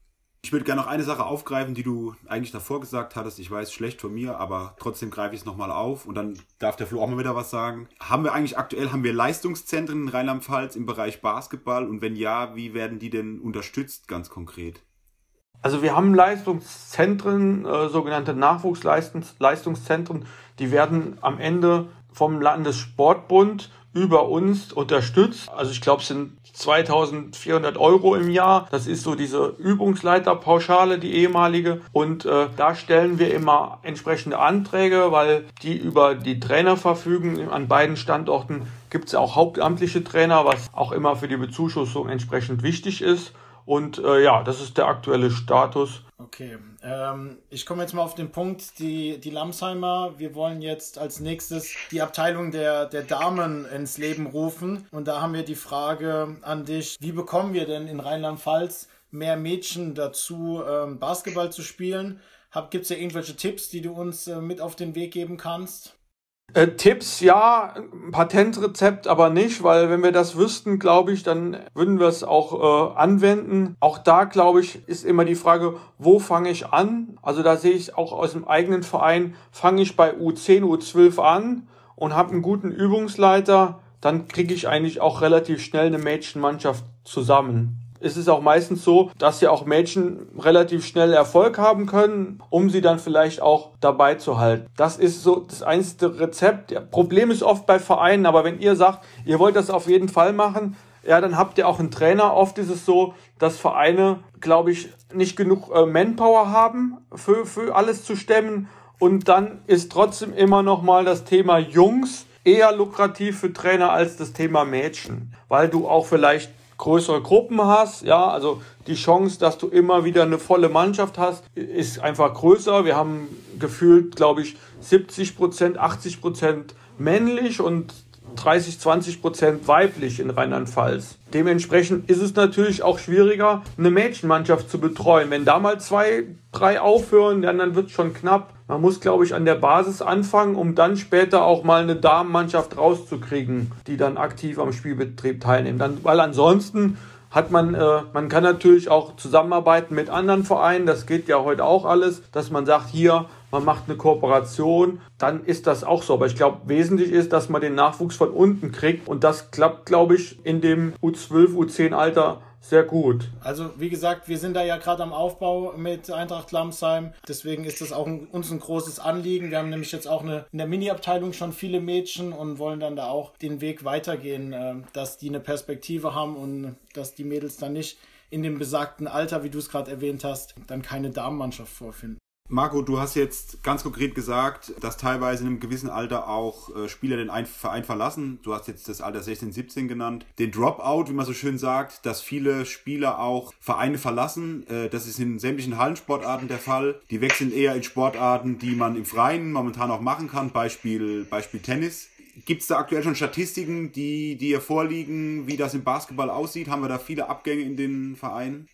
Ich würde gerne noch eine Sache aufgreifen, die du eigentlich davor gesagt hattest. Ich weiß, schlecht von mir, aber trotzdem greife ich es nochmal auf und dann darf der Flo auch mal wieder was sagen. Haben wir eigentlich aktuell, haben wir Leistungszentren in Rheinland-Pfalz im Bereich Basketball und wenn ja, wie werden die denn unterstützt ganz konkret? Also wir haben Leistungszentren, äh, sogenannte Nachwuchsleistungszentren, die werden am Ende vom Landessportbund über uns unterstützt. Also ich glaube, es sind 2400 Euro im Jahr. Das ist so diese Übungsleiterpauschale, die ehemalige. Und äh, da stellen wir immer entsprechende Anträge, weil die über die Trainer verfügen. An beiden Standorten gibt es auch hauptamtliche Trainer, was auch immer für die Bezuschussung entsprechend wichtig ist. Und äh, ja, das ist der aktuelle Status. Okay, ähm, ich komme jetzt mal auf den Punkt, die, die Lamsheimer, wir wollen jetzt als nächstes die Abteilung der, der Damen ins Leben rufen. Und da haben wir die Frage an dich, wie bekommen wir denn in Rheinland-Pfalz mehr Mädchen dazu, ähm, Basketball zu spielen? Gibt es da irgendwelche Tipps, die du uns äh, mit auf den Weg geben kannst? Äh, Tipps ja, Patentrezept aber nicht, weil wenn wir das wüssten, glaube ich, dann würden wir es auch äh, anwenden. Auch da, glaube ich, ist immer die Frage, wo fange ich an? Also da sehe ich auch aus dem eigenen Verein, fange ich bei U10, U12 an und habe einen guten Übungsleiter, dann kriege ich eigentlich auch relativ schnell eine Mädchenmannschaft zusammen ist es auch meistens so, dass ja auch Mädchen relativ schnell Erfolg haben können, um sie dann vielleicht auch dabei zu halten. Das ist so das einzige Rezept. Ja, Problem ist oft bei Vereinen, aber wenn ihr sagt, ihr wollt das auf jeden Fall machen, ja, dann habt ihr auch einen Trainer. Oft ist es so, dass Vereine, glaube ich, nicht genug äh, Manpower haben, für, für alles zu stemmen. Und dann ist trotzdem immer noch mal das Thema Jungs eher lukrativ für Trainer als das Thema Mädchen, weil du auch vielleicht größere Gruppen hast, ja, also die Chance, dass du immer wieder eine volle Mannschaft hast, ist einfach größer. Wir haben gefühlt, glaube ich, 70 Prozent, 80 Prozent männlich und 30, 20 Prozent weiblich in Rheinland-Pfalz. Dementsprechend ist es natürlich auch schwieriger, eine Mädchenmannschaft zu betreuen. Wenn da mal zwei, drei aufhören, dann, wird es schon knapp. Man muss, glaube ich, an der Basis anfangen, um dann später auch mal eine Damenmannschaft rauszukriegen, die dann aktiv am Spielbetrieb teilnehmen. Dann, weil ansonsten hat man, äh, man kann natürlich auch zusammenarbeiten mit anderen Vereinen, das geht ja heute auch alles, dass man sagt, hier, man macht eine Kooperation, dann ist das auch so. Aber ich glaube, wesentlich ist, dass man den Nachwuchs von unten kriegt und das klappt, glaube ich, in dem U12, U10 Alter sehr gut. Also wie gesagt, wir sind da ja gerade am Aufbau mit Eintracht Lamsheim. Deswegen ist das auch ein, uns ein großes Anliegen. Wir haben nämlich jetzt auch eine, in der Mini-Abteilung schon viele Mädchen und wollen dann da auch den Weg weitergehen, äh, dass die eine Perspektive haben und dass die Mädels dann nicht in dem besagten Alter, wie du es gerade erwähnt hast, dann keine Damenmannschaft vorfinden. Marco, du hast jetzt ganz konkret gesagt, dass teilweise in einem gewissen Alter auch äh, Spieler den Verein verlassen. Du hast jetzt das Alter 16, 17 genannt. Den Dropout, wie man so schön sagt, dass viele Spieler auch Vereine verlassen. Äh, das ist in sämtlichen Hallensportarten der Fall. Die wechseln eher in Sportarten, die man im Freien momentan auch machen kann. Beispiel, Beispiel Tennis. Gibt es da aktuell schon Statistiken, die dir vorliegen, wie das im Basketball aussieht? Haben wir da viele Abgänge in den Vereinen?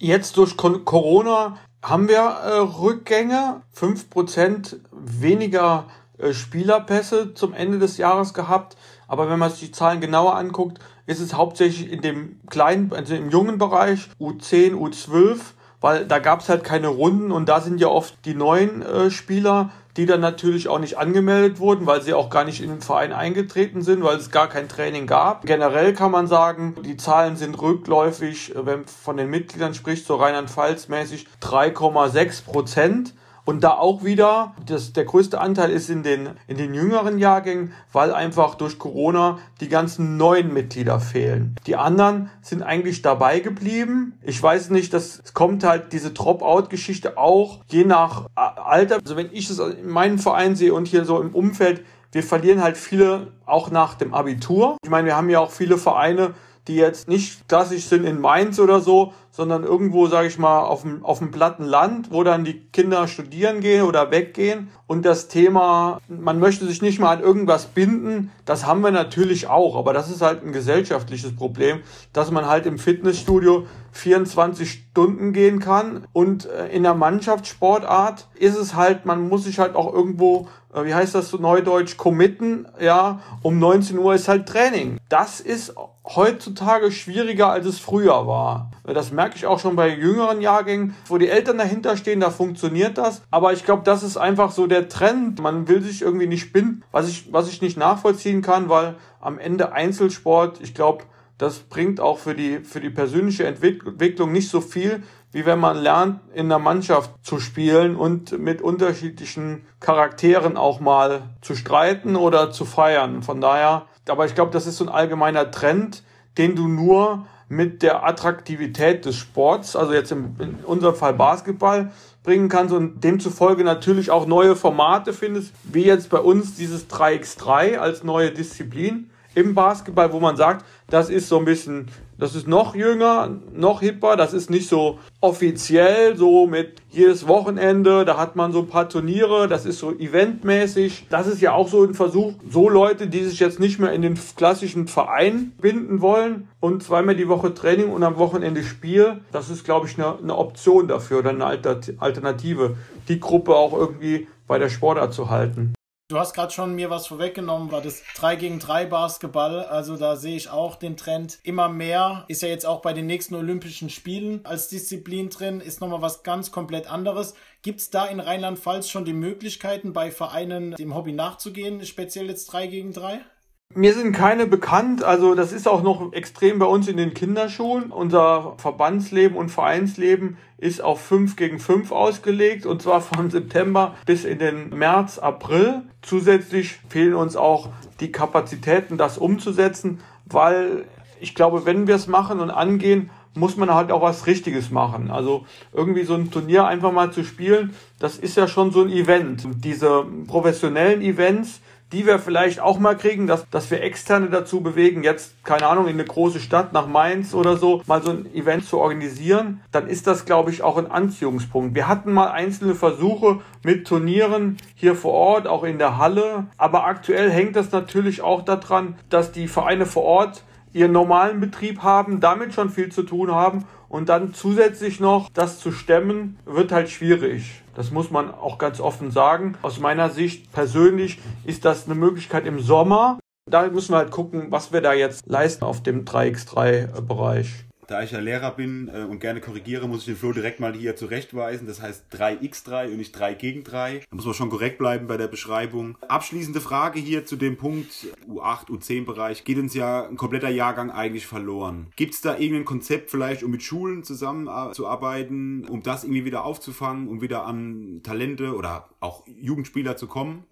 Jetzt durch Corona haben wir äh, Rückgänge, 5% weniger äh, Spielerpässe zum Ende des Jahres gehabt. Aber wenn man sich die Zahlen genauer anguckt, ist es hauptsächlich in dem kleinen, also im jungen Bereich, U10, U12, weil da gab es halt keine Runden und da sind ja oft die neuen äh, Spieler die dann natürlich auch nicht angemeldet wurden, weil sie auch gar nicht in den Verein eingetreten sind, weil es gar kein Training gab. Generell kann man sagen, die Zahlen sind rückläufig, wenn von den Mitgliedern spricht, so Rheinland-Pfalz mäßig 3,6 Prozent. Und da auch wieder, das, der größte Anteil ist in den, in den jüngeren Jahrgängen, weil einfach durch Corona die ganzen neuen Mitglieder fehlen. Die anderen sind eigentlich dabei geblieben. Ich weiß nicht, dass es kommt halt diese Drop-out-Geschichte auch je nach Alter. Also wenn ich es in meinem Verein sehe und hier so im Umfeld, wir verlieren halt viele auch nach dem Abitur. Ich meine, wir haben ja auch viele Vereine, die jetzt nicht klassisch sind in Mainz oder so, sondern irgendwo, sage ich mal, auf dem, auf dem platten Land, wo dann die Kinder studieren gehen oder weggehen. Und das Thema, man möchte sich nicht mal an irgendwas binden, das haben wir natürlich auch. Aber das ist halt ein gesellschaftliches Problem, dass man halt im Fitnessstudio 24 Stunden gehen kann. Und äh, in der Mannschaftssportart ist es halt, man muss sich halt auch irgendwo äh, wie heißt das so neudeutsch, committen, ja, um 19 Uhr ist halt Training. Das ist heutzutage schwieriger, als es früher war. Das merke ich auch schon bei jüngeren Jahrgängen, wo die Eltern dahinter stehen, da funktioniert das. Aber ich glaube, das ist einfach so der Trend. Man will sich irgendwie nicht binden, was ich, was ich nicht nachvollziehen kann, weil am Ende Einzelsport, ich glaube, das bringt auch für die, für die persönliche Entwicklung nicht so viel, wie wenn man lernt, in der Mannschaft zu spielen und mit unterschiedlichen Charakteren auch mal zu streiten oder zu feiern. Von daher, aber ich glaube, das ist so ein allgemeiner Trend, den du nur mit der Attraktivität des Sports, also jetzt im, in unserem Fall Basketball, bringen kannst und demzufolge natürlich auch neue Formate findest, wie jetzt bei uns dieses 3x3 als neue Disziplin im Basketball, wo man sagt, das ist so ein bisschen, das ist noch jünger, noch hipper, das ist nicht so offiziell, so mit jedes Wochenende, da hat man so ein paar Turniere, das ist so eventmäßig. Das ist ja auch so ein Versuch, so Leute, die sich jetzt nicht mehr in den klassischen Verein binden wollen und zweimal die Woche Training und am Wochenende Spiel, das ist, glaube ich, eine, eine Option dafür oder eine Alternative, die Gruppe auch irgendwie bei der Sportart zu halten. Du hast gerade schon mir was vorweggenommen, war das 3 gegen 3 Basketball. Also da sehe ich auch den Trend immer mehr. Ist ja jetzt auch bei den nächsten Olympischen Spielen als Disziplin drin, ist nochmal was ganz komplett anderes. Gibt es da in Rheinland-Pfalz schon die Möglichkeiten, bei Vereinen dem Hobby nachzugehen, speziell jetzt 3 gegen 3? Mir sind keine bekannt, also das ist auch noch extrem bei uns in den Kinderschuhen. Unser Verbandsleben und Vereinsleben ist auf 5 gegen 5 ausgelegt und zwar von September bis in den März, April. Zusätzlich fehlen uns auch die Kapazitäten, das umzusetzen, weil ich glaube, wenn wir es machen und angehen, muss man halt auch was Richtiges machen. Also irgendwie so ein Turnier einfach mal zu spielen, das ist ja schon so ein Event. Diese professionellen Events, die wir vielleicht auch mal kriegen, dass, dass wir Externe dazu bewegen, jetzt, keine Ahnung, in eine große Stadt nach Mainz oder so, mal so ein Event zu organisieren, dann ist das, glaube ich, auch ein Anziehungspunkt. Wir hatten mal einzelne Versuche mit Turnieren hier vor Ort, auch in der Halle, aber aktuell hängt das natürlich auch daran, dass die Vereine vor Ort ihren normalen Betrieb haben, damit schon viel zu tun haben und dann zusätzlich noch das zu stemmen, wird halt schwierig. Das muss man auch ganz offen sagen. Aus meiner Sicht persönlich ist das eine Möglichkeit im Sommer. Da müssen wir halt gucken, was wir da jetzt leisten auf dem 3x3-Bereich. Da ich ja Lehrer bin äh, und gerne korrigiere, muss ich den Flo direkt mal hier zurechtweisen. Das heißt 3x3 und nicht 3 gegen 3. Da muss man schon korrekt bleiben bei der Beschreibung. Abschließende Frage hier zu dem Punkt U8, U10-Bereich. Geht uns ja ein kompletter Jahrgang eigentlich verloren. Gibt es da irgendein Konzept vielleicht, um mit Schulen zusammenzuarbeiten, um das irgendwie wieder aufzufangen, um wieder an Talente oder auch Jugendspieler zu kommen?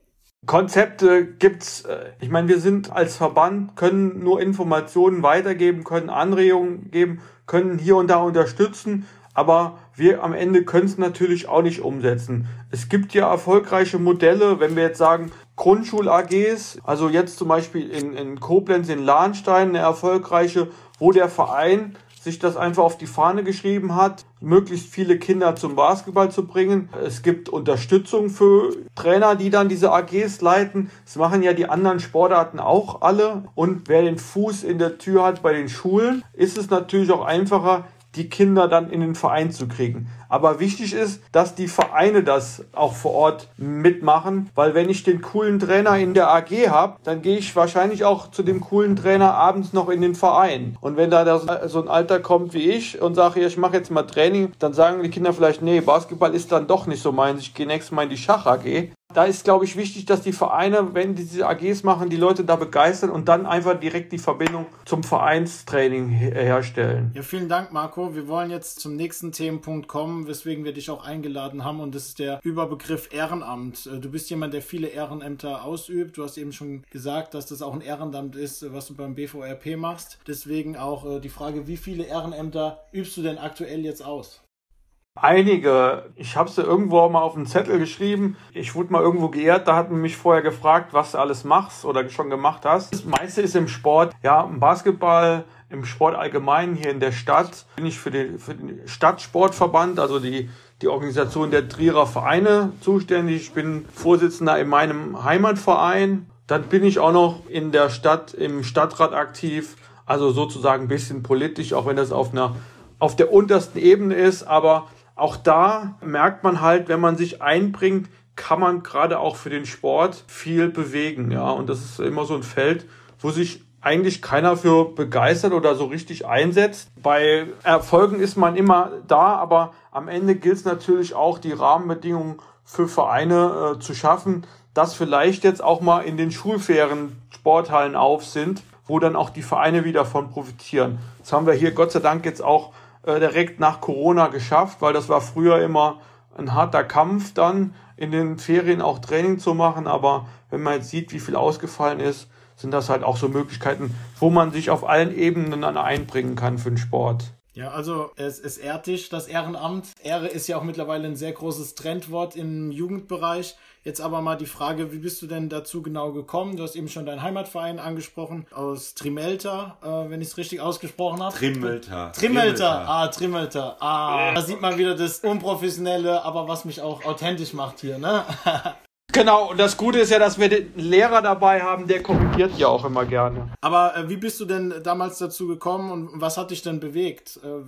Konzepte gibt's. Äh, ich meine, wir sind als Verband, können nur Informationen weitergeben, können Anregungen geben, können hier und da unterstützen, aber wir am Ende können es natürlich auch nicht umsetzen. Es gibt ja erfolgreiche Modelle, wenn wir jetzt sagen, Grundschul-AGs, also jetzt zum Beispiel in, in Koblenz, in Lahnstein, eine erfolgreiche, wo der Verein sich das einfach auf die Fahne geschrieben hat, möglichst viele Kinder zum Basketball zu bringen. Es gibt Unterstützung für Trainer, die dann diese AGs leiten. Das machen ja die anderen Sportarten auch alle. Und wer den Fuß in der Tür hat bei den Schulen, ist es natürlich auch einfacher, die Kinder dann in den Verein zu kriegen. Aber wichtig ist, dass die Vereine das auch vor Ort mitmachen, weil wenn ich den coolen Trainer in der AG habe, dann gehe ich wahrscheinlich auch zu dem coolen Trainer abends noch in den Verein. Und wenn da so ein Alter kommt wie ich und sage, ich mache jetzt mal Training, dann sagen die Kinder vielleicht, nee, Basketball ist dann doch nicht so meins, ich gehe nächstes Mal in die Schach AG. Da ist, glaube ich, wichtig, dass die Vereine, wenn die diese AGs machen, die Leute da begeistern und dann einfach direkt die Verbindung zum Vereinstraining herstellen. Ja, vielen Dank, Marco. Wir wollen jetzt zum nächsten Themenpunkt kommen, weswegen wir dich auch eingeladen haben und das ist der Überbegriff Ehrenamt. Äh, du bist jemand, der viele Ehrenämter ausübt. Du hast eben schon gesagt, dass das auch ein Ehrenamt ist, was du beim BVRP machst. Deswegen auch äh, die Frage, wie viele Ehrenämter übst du denn aktuell jetzt aus? Einige. Ich habe sie irgendwo mal auf einen Zettel geschrieben. Ich wurde mal irgendwo geehrt, da hat man mich vorher gefragt, was du alles machst oder schon gemacht hast. Das meiste ist im Sport, ja, im Basketball, im Sport allgemein hier in der Stadt. Bin ich für den, für den Stadtsportverband, also die, die Organisation der Trierer Vereine zuständig. Ich bin Vorsitzender in meinem Heimatverein. Dann bin ich auch noch in der Stadt, im Stadtrat aktiv. Also sozusagen ein bisschen politisch, auch wenn das auf einer auf der untersten Ebene ist, aber auch da merkt man halt, wenn man sich einbringt, kann man gerade auch für den Sport viel bewegen, ja. Und das ist immer so ein Feld, wo sich eigentlich keiner für begeistert oder so richtig einsetzt. Bei Erfolgen ist man immer da, aber am Ende gilt es natürlich auch, die Rahmenbedingungen für Vereine äh, zu schaffen, dass vielleicht jetzt auch mal in den Schulferien Sporthallen auf sind, wo dann auch die Vereine wieder von profitieren. Das haben wir hier Gott sei Dank jetzt auch äh, direkt nach Corona geschafft, weil das war früher immer ein harter Kampf dann in den Ferien auch Training zu machen. Aber wenn man jetzt sieht, wie viel ausgefallen ist, sind das halt auch so Möglichkeiten, wo man sich auf allen Ebenen dann einbringen kann für den Sport. Ja, also es, es ehrt dich, das Ehrenamt. Ehre ist ja auch mittlerweile ein sehr großes Trendwort im Jugendbereich. Jetzt aber mal die Frage, wie bist du denn dazu genau gekommen? Du hast eben schon deinen Heimatverein angesprochen, aus Trimelta, äh, wenn ich es richtig ausgesprochen habe. Trimmelter. Trimmelter, ah, Trimmelter. Ah, da sieht man wieder das Unprofessionelle, aber was mich auch authentisch macht hier, ne? Genau, und das Gute ist ja, dass wir den Lehrer dabei haben, der korrigiert ja auch immer gerne. Aber äh, wie bist du denn damals dazu gekommen und was hat dich denn bewegt? Äh,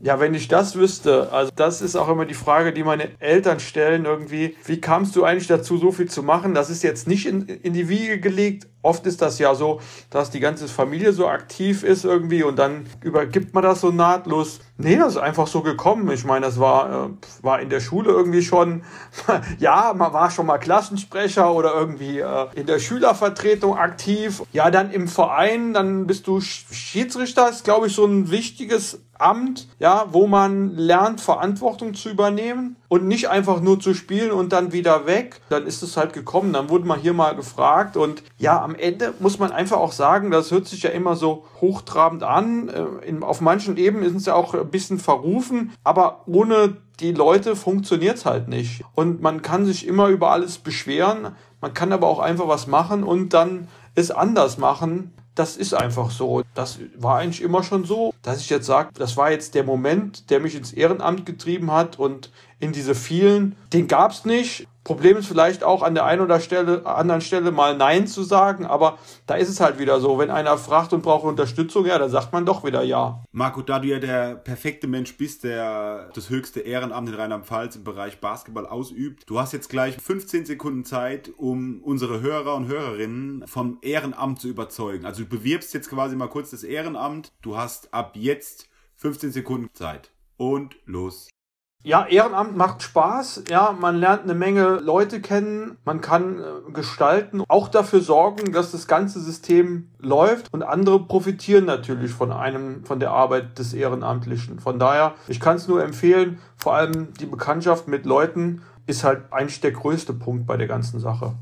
ja, wenn ich das wüsste, also das ist auch immer die Frage, die meine Eltern stellen irgendwie. Wie kamst du eigentlich dazu, so viel zu machen? Das ist jetzt nicht in, in die Wiege gelegt. Oft ist das ja so, dass die ganze Familie so aktiv ist irgendwie und dann übergibt man das so nahtlos. Nee, das ist einfach so gekommen. Ich meine, das war, äh, war in der Schule irgendwie schon, ja, man war schon mal Klassensprecher oder irgendwie äh, in der Schülervertretung aktiv. Ja, dann im Verein, dann bist du Schiedsrichter, ist glaube ich so ein wichtiges Amt, ja, wo man lernt, Verantwortung zu übernehmen und nicht einfach nur zu spielen und dann wieder weg. Dann ist es halt gekommen, dann wurde man hier mal gefragt und ja, am Ende muss man einfach auch sagen, das hört sich ja immer so hochtrabend an. Äh, auf manchen Ebenen ist es ja auch ein bisschen verrufen, aber ohne die Leute funktioniert es halt nicht. Und man kann sich immer über alles beschweren, man kann aber auch einfach was machen und dann es anders machen das ist einfach so. Das war eigentlich immer schon so, dass ich jetzt sage, das war jetzt der Moment, der mich ins Ehrenamt getrieben hat und in diese vielen, den gab es nicht. Problem ist vielleicht auch an der einen oder Stelle, anderen Stelle mal Nein zu sagen, aber da ist es halt wieder so. Wenn einer fragt und braucht Unterstützung, ja, dann sagt man doch wieder Ja. Marco, da du ja der perfekte Mensch bist, der das höchste Ehrenamt in Rheinland-Pfalz im Bereich Basketball ausübt, du hast jetzt gleich 15 Sekunden Zeit, um unsere Hörer und Hörerinnen vom Ehrenamt zu überzeugen. Also du bewirbst jetzt quasi mal kurz das Ehrenamt. Du hast ab jetzt 15 Sekunden Zeit. Und los. Ja, Ehrenamt macht Spaß. Ja, man lernt eine Menge Leute kennen. Man kann äh, gestalten, auch dafür sorgen, dass das ganze System läuft und andere profitieren natürlich von einem, von der Arbeit des Ehrenamtlichen. Von daher, ich kann es nur empfehlen. Vor allem die Bekanntschaft mit Leuten ist halt eigentlich der größte Punkt bei der ganzen Sache.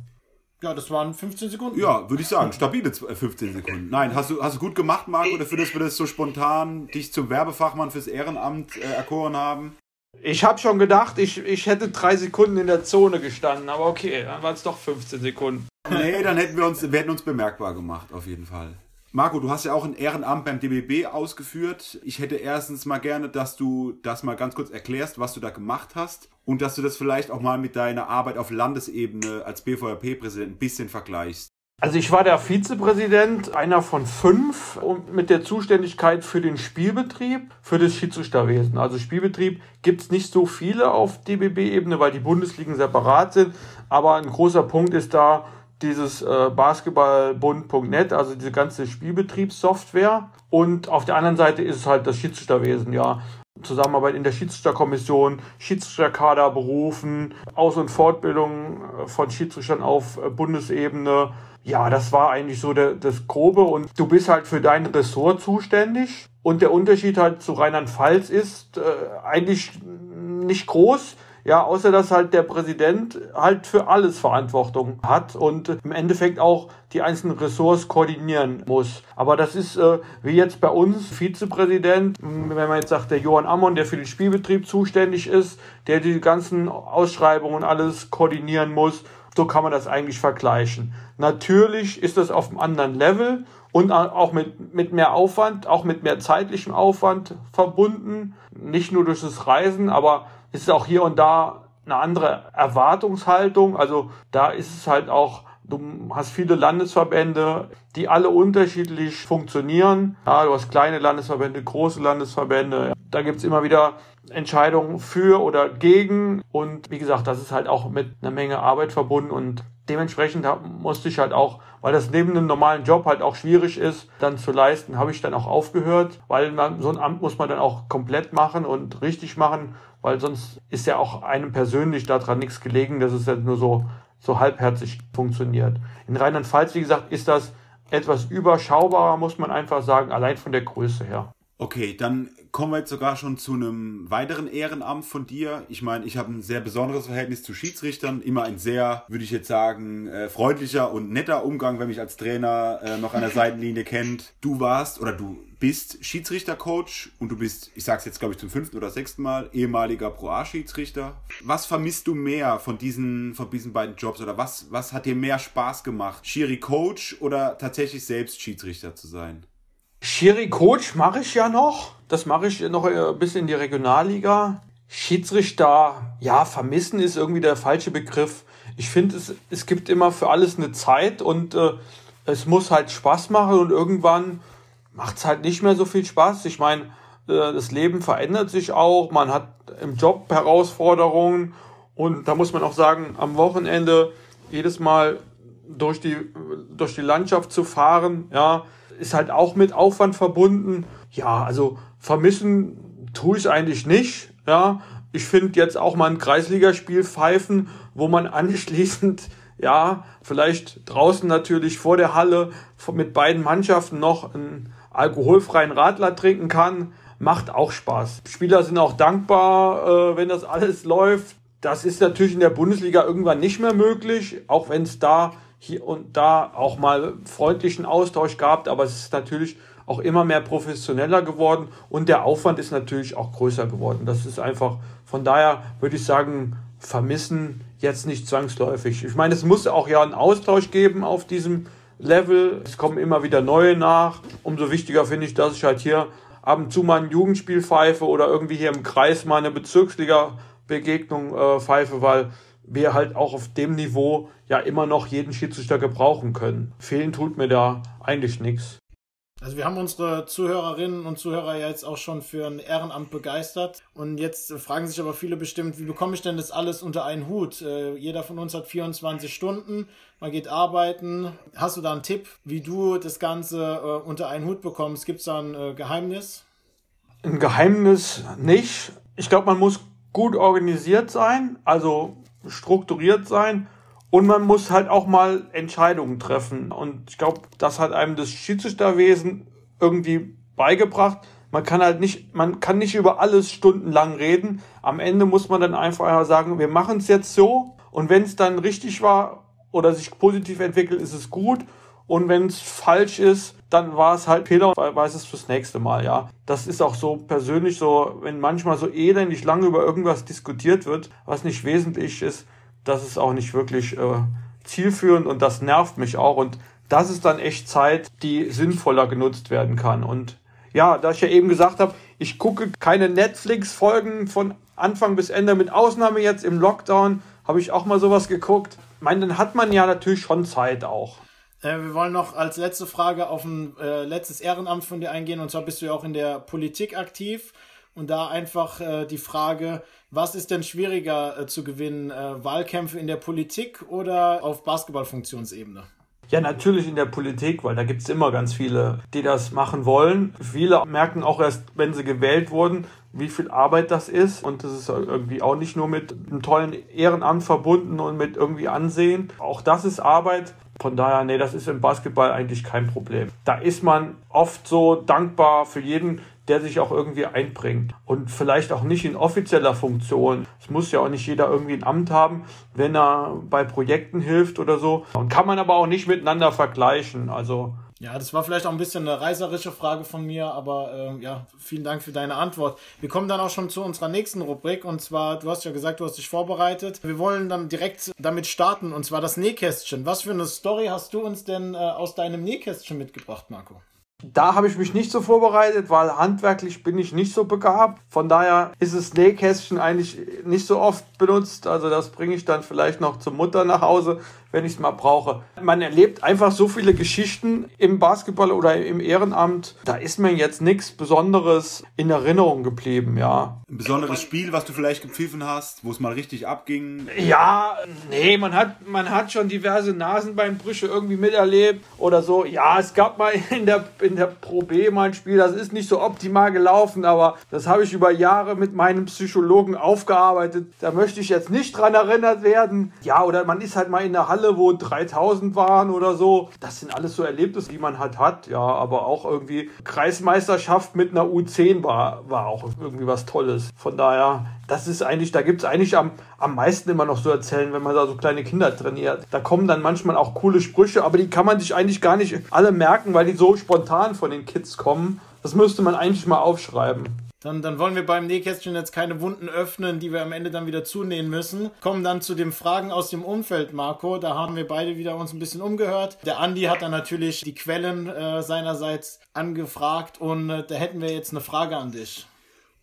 Ja, das waren 15 Sekunden. Ja, würde ich sagen, stabile 15 äh, Sekunden. Nein, hast du, hast du gut gemacht, Marco, dafür, dass wir das so spontan dich zum Werbefachmann fürs Ehrenamt äh, erkoren haben. Ich habe schon gedacht, ich, ich hätte drei Sekunden in der Zone gestanden, aber okay, dann waren es doch 15 Sekunden. Nee, dann hätten wir uns, wir hätten uns bemerkbar gemacht, auf jeden Fall. Marco, du hast ja auch ein Ehrenamt beim DBB ausgeführt. Ich hätte erstens mal gerne, dass du das mal ganz kurz erklärst, was du da gemacht hast und dass du das vielleicht auch mal mit deiner Arbeit auf Landesebene als BVRP-Präsident ein bisschen vergleichst. Also ich war der Vizepräsident, einer von fünf, mit der Zuständigkeit für den Spielbetrieb, für das Schiedsrichterwesen. Also Spielbetrieb gibt es nicht so viele auf DBB-Ebene, weil die Bundesligen separat sind. Aber ein großer Punkt ist da dieses äh, Basketballbund.net, also diese ganze Spielbetriebssoftware. Und auf der anderen Seite ist es halt das Schiedsrichterwesen, ja. Zusammenarbeit in der Schiedsrichterkommission, Schiedsrichterkader berufen, Aus- und Fortbildung von Schiedsrichtern auf Bundesebene. Ja, das war eigentlich so der, das Grobe und du bist halt für dein Ressort zuständig. Und der Unterschied halt zu Rheinland-Pfalz ist äh, eigentlich nicht groß. Ja, außer dass halt der Präsident halt für alles Verantwortung hat und im Endeffekt auch die einzelnen Ressorts koordinieren muss. Aber das ist äh, wie jetzt bei uns Vizepräsident, wenn man jetzt sagt, der Johann Ammon, der für den Spielbetrieb zuständig ist, der die ganzen Ausschreibungen und alles koordinieren muss. So kann man das eigentlich vergleichen. Natürlich ist das auf einem anderen Level und auch mit, mit mehr Aufwand, auch mit mehr zeitlichem Aufwand verbunden. Nicht nur durch das Reisen, aber ist auch hier und da eine andere Erwartungshaltung. Also da ist es halt auch, du hast viele Landesverbände, die alle unterschiedlich funktionieren. Ja, du hast kleine Landesverbände, große Landesverbände. Da gibt's immer wieder Entscheidungen für oder gegen. Und wie gesagt, das ist halt auch mit einer Menge Arbeit verbunden und dementsprechend musste ich halt auch, weil das neben einem normalen Job halt auch schwierig ist, dann zu leisten, habe ich dann auch aufgehört, weil man, so ein Amt muss man dann auch komplett machen und richtig machen, weil sonst ist ja auch einem persönlich daran nichts gelegen, dass es ja nur so, so halbherzig funktioniert. In Rheinland-Pfalz, wie gesagt, ist das etwas überschaubarer, muss man einfach sagen, allein von der Größe her. Okay, dann kommen wir jetzt sogar schon zu einem weiteren Ehrenamt von dir. Ich meine, ich habe ein sehr besonderes Verhältnis zu Schiedsrichtern. Immer ein sehr, würde ich jetzt sagen, äh, freundlicher und netter Umgang, wenn mich als Trainer äh, noch an der Seitenlinie kennt. Du warst oder du bist Schiedsrichtercoach und du bist, ich sag's jetzt glaube ich zum fünften oder sechsten Mal, ehemaliger Pro A-Schiedsrichter. Was vermisst du mehr von diesen, von diesen beiden Jobs oder was, was hat dir mehr Spaß gemacht? Schiri-Coach oder tatsächlich selbst Schiedsrichter zu sein? Schiri-Coach mache ich ja noch. Das mache ich noch ein bisschen in die Regionalliga. Schiedsrichter, ja, vermissen ist irgendwie der falsche Begriff. Ich finde, es, es gibt immer für alles eine Zeit und äh, es muss halt Spaß machen und irgendwann macht es halt nicht mehr so viel Spaß. Ich meine, äh, das Leben verändert sich auch, man hat im Job Herausforderungen und da muss man auch sagen, am Wochenende jedes Mal durch die, durch die Landschaft zu fahren, ja, ist halt auch mit Aufwand verbunden. Ja, also vermissen tue ich eigentlich nicht. Ja, ich finde jetzt auch mal ein Kreisligaspiel pfeifen, wo man anschließend ja, vielleicht draußen natürlich vor der Halle mit beiden Mannschaften noch einen alkoholfreien Radler trinken kann, macht auch Spaß. Spieler sind auch dankbar, äh, wenn das alles läuft. Das ist natürlich in der Bundesliga irgendwann nicht mehr möglich, auch wenn es da hier und da auch mal freundlichen Austausch gab, aber es ist natürlich auch immer mehr professioneller geworden und der Aufwand ist natürlich auch größer geworden. Das ist einfach, von daher würde ich sagen, vermissen jetzt nicht zwangsläufig. Ich meine, es muss auch ja einen Austausch geben auf diesem Level. Es kommen immer wieder neue nach. Umso wichtiger finde ich, dass ich halt hier ab und zu mal ein Jugendspiel pfeife oder irgendwie hier im Kreis mal eine Bezirksliga-Begegnung äh, pfeife, weil wir halt auch auf dem Niveau ja immer noch jeden Schiedsrichter gebrauchen können. Fehlen tut mir da eigentlich nichts. Also wir haben unsere Zuhörerinnen und Zuhörer ja jetzt auch schon für ein Ehrenamt begeistert und jetzt fragen sich aber viele bestimmt, wie bekomme ich denn das alles unter einen Hut? Äh, jeder von uns hat 24 Stunden, man geht arbeiten. Hast du da einen Tipp, wie du das Ganze äh, unter einen Hut bekommst? Gibt es da ein äh, Geheimnis? Ein Geheimnis nicht. Ich glaube, man muss gut organisiert sein, also strukturiert sein und man muss halt auch mal Entscheidungen treffen. Und ich glaube, das hat einem das Schiedsrichterwesen irgendwie beigebracht. Man kann halt nicht, man kann nicht über alles stundenlang reden. Am Ende muss man dann einfach sagen, wir machen es jetzt so. Und wenn es dann richtig war oder sich positiv entwickelt, ist es gut. Und wenn es falsch ist, dann war es halt Fehler und weiß es fürs nächste Mal, ja. Das ist auch so persönlich so, wenn manchmal so elendig lange über irgendwas diskutiert wird, was nicht wesentlich ist, das ist auch nicht wirklich äh, zielführend und das nervt mich auch. Und das ist dann echt Zeit, die sinnvoller genutzt werden kann. Und ja, da ich ja eben gesagt habe, ich gucke keine Netflix-Folgen von Anfang bis Ende, mit Ausnahme jetzt im Lockdown, habe ich auch mal sowas geguckt. Ich meine, dann hat man ja natürlich schon Zeit auch. Äh, wir wollen noch als letzte Frage auf ein äh, letztes Ehrenamt von dir eingehen. Und zwar bist du ja auch in der Politik aktiv. Und da einfach äh, die Frage, was ist denn schwieriger äh, zu gewinnen? Äh, Wahlkämpfe in der Politik oder auf Basketballfunktionsebene? Ja, natürlich in der Politik, weil da gibt's immer ganz viele, die das machen wollen. Viele merken auch erst, wenn sie gewählt wurden, wie viel Arbeit das ist. Und das ist irgendwie auch nicht nur mit einem tollen Ehrenamt verbunden und mit irgendwie Ansehen. Auch das ist Arbeit. Von daher, nee, das ist im Basketball eigentlich kein Problem. Da ist man oft so dankbar für jeden, der sich auch irgendwie einbringt. Und vielleicht auch nicht in offizieller Funktion. Es muss ja auch nicht jeder irgendwie ein Amt haben, wenn er bei Projekten hilft oder so. Und kann man aber auch nicht miteinander vergleichen. Also ja, das war vielleicht auch ein bisschen eine reiserische Frage von mir, aber äh, ja, vielen Dank für deine Antwort. Wir kommen dann auch schon zu unserer nächsten Rubrik und zwar, du hast ja gesagt, du hast dich vorbereitet. Wir wollen dann direkt damit starten und zwar das Nähkästchen. Was für eine Story hast du uns denn äh, aus deinem Nähkästchen mitgebracht, Marco? Da habe ich mich nicht so vorbereitet, weil handwerklich bin ich nicht so begabt. Von daher ist das Nähkästchen eigentlich nicht so oft benutzt. Also das bringe ich dann vielleicht noch zur Mutter nach Hause, wenn ich es mal brauche. Man erlebt einfach so viele Geschichten im Basketball oder im Ehrenamt. Da ist mir jetzt nichts Besonderes in Erinnerung geblieben, ja. Ein besonderes Spiel, was du vielleicht gepfiffen hast, wo es mal richtig abging? Ja, nee, man hat, man hat schon diverse Nasenbeinbrüche irgendwie miterlebt oder so. Ja, es gab mal in der, in der Pro B mal ein Spiel, das ist nicht so optimal gelaufen, aber das habe ich über Jahre mit meinem Psychologen aufgearbeitet. Da möchte ich jetzt nicht dran erinnert werden. Ja, oder man ist halt mal in der Halle Halle, wo 3000 waren oder so. Das sind alles so Erlebnisse, die man halt hat. Ja, aber auch irgendwie Kreismeisterschaft mit einer U10 war, war auch irgendwie was Tolles. Von daher, das ist eigentlich, da gibt es eigentlich am, am meisten immer noch so erzählen, wenn man da so kleine Kinder trainiert. Da kommen dann manchmal auch coole Sprüche, aber die kann man sich eigentlich gar nicht alle merken, weil die so spontan von den Kids kommen. Das müsste man eigentlich mal aufschreiben. Dann, dann wollen wir beim Nähkästchen jetzt keine Wunden öffnen, die wir am Ende dann wieder zunähen müssen. Kommen dann zu den Fragen aus dem Umfeld, Marco. Da haben wir beide wieder uns ein bisschen umgehört. Der Andi hat dann natürlich die Quellen äh, seinerseits angefragt und äh, da hätten wir jetzt eine Frage an dich.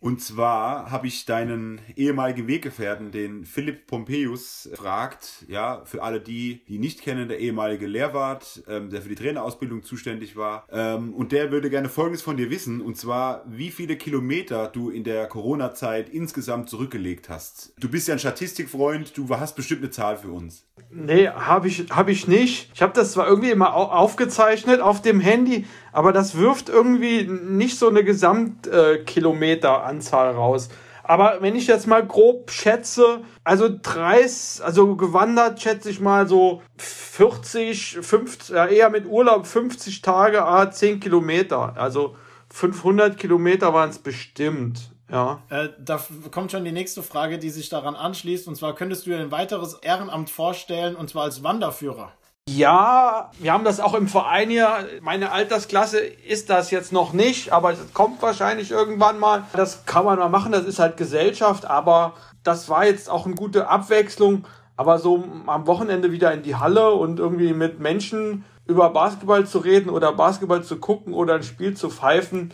Und zwar habe ich deinen ehemaligen Weggefährten, den Philipp Pompeius, fragt, ja, für alle die, die nicht kennen, der ehemalige Lehrwart, ähm, der für die Trainerausbildung zuständig war. Ähm, und der würde gerne Folgendes von dir wissen, und zwar, wie viele Kilometer du in der Corona-Zeit insgesamt zurückgelegt hast. Du bist ja ein Statistikfreund, du hast bestimmt eine Zahl für uns. Nee, habe ich, hab ich nicht. Ich habe das zwar irgendwie immer aufgezeichnet auf dem Handy, aber das wirft irgendwie nicht so eine Gesamtkilometeranzahl äh, raus. Aber wenn ich jetzt mal grob schätze, also 30, also gewandert schätze ich mal so 40, 50, ja eher mit Urlaub 50 Tage, ah, 10 Kilometer. Also 500 Kilometer waren es bestimmt. Ja. Äh, da kommt schon die nächste Frage, die sich daran anschließt. Und zwar könntest du dir ein weiteres Ehrenamt vorstellen, und zwar als Wanderführer. Ja, wir haben das auch im Verein hier. Meine Altersklasse ist das jetzt noch nicht, aber es kommt wahrscheinlich irgendwann mal. Das kann man mal machen, das ist halt Gesellschaft, aber das war jetzt auch eine gute Abwechslung. Aber so am Wochenende wieder in die Halle und irgendwie mit Menschen über Basketball zu reden oder Basketball zu gucken oder ein Spiel zu pfeifen,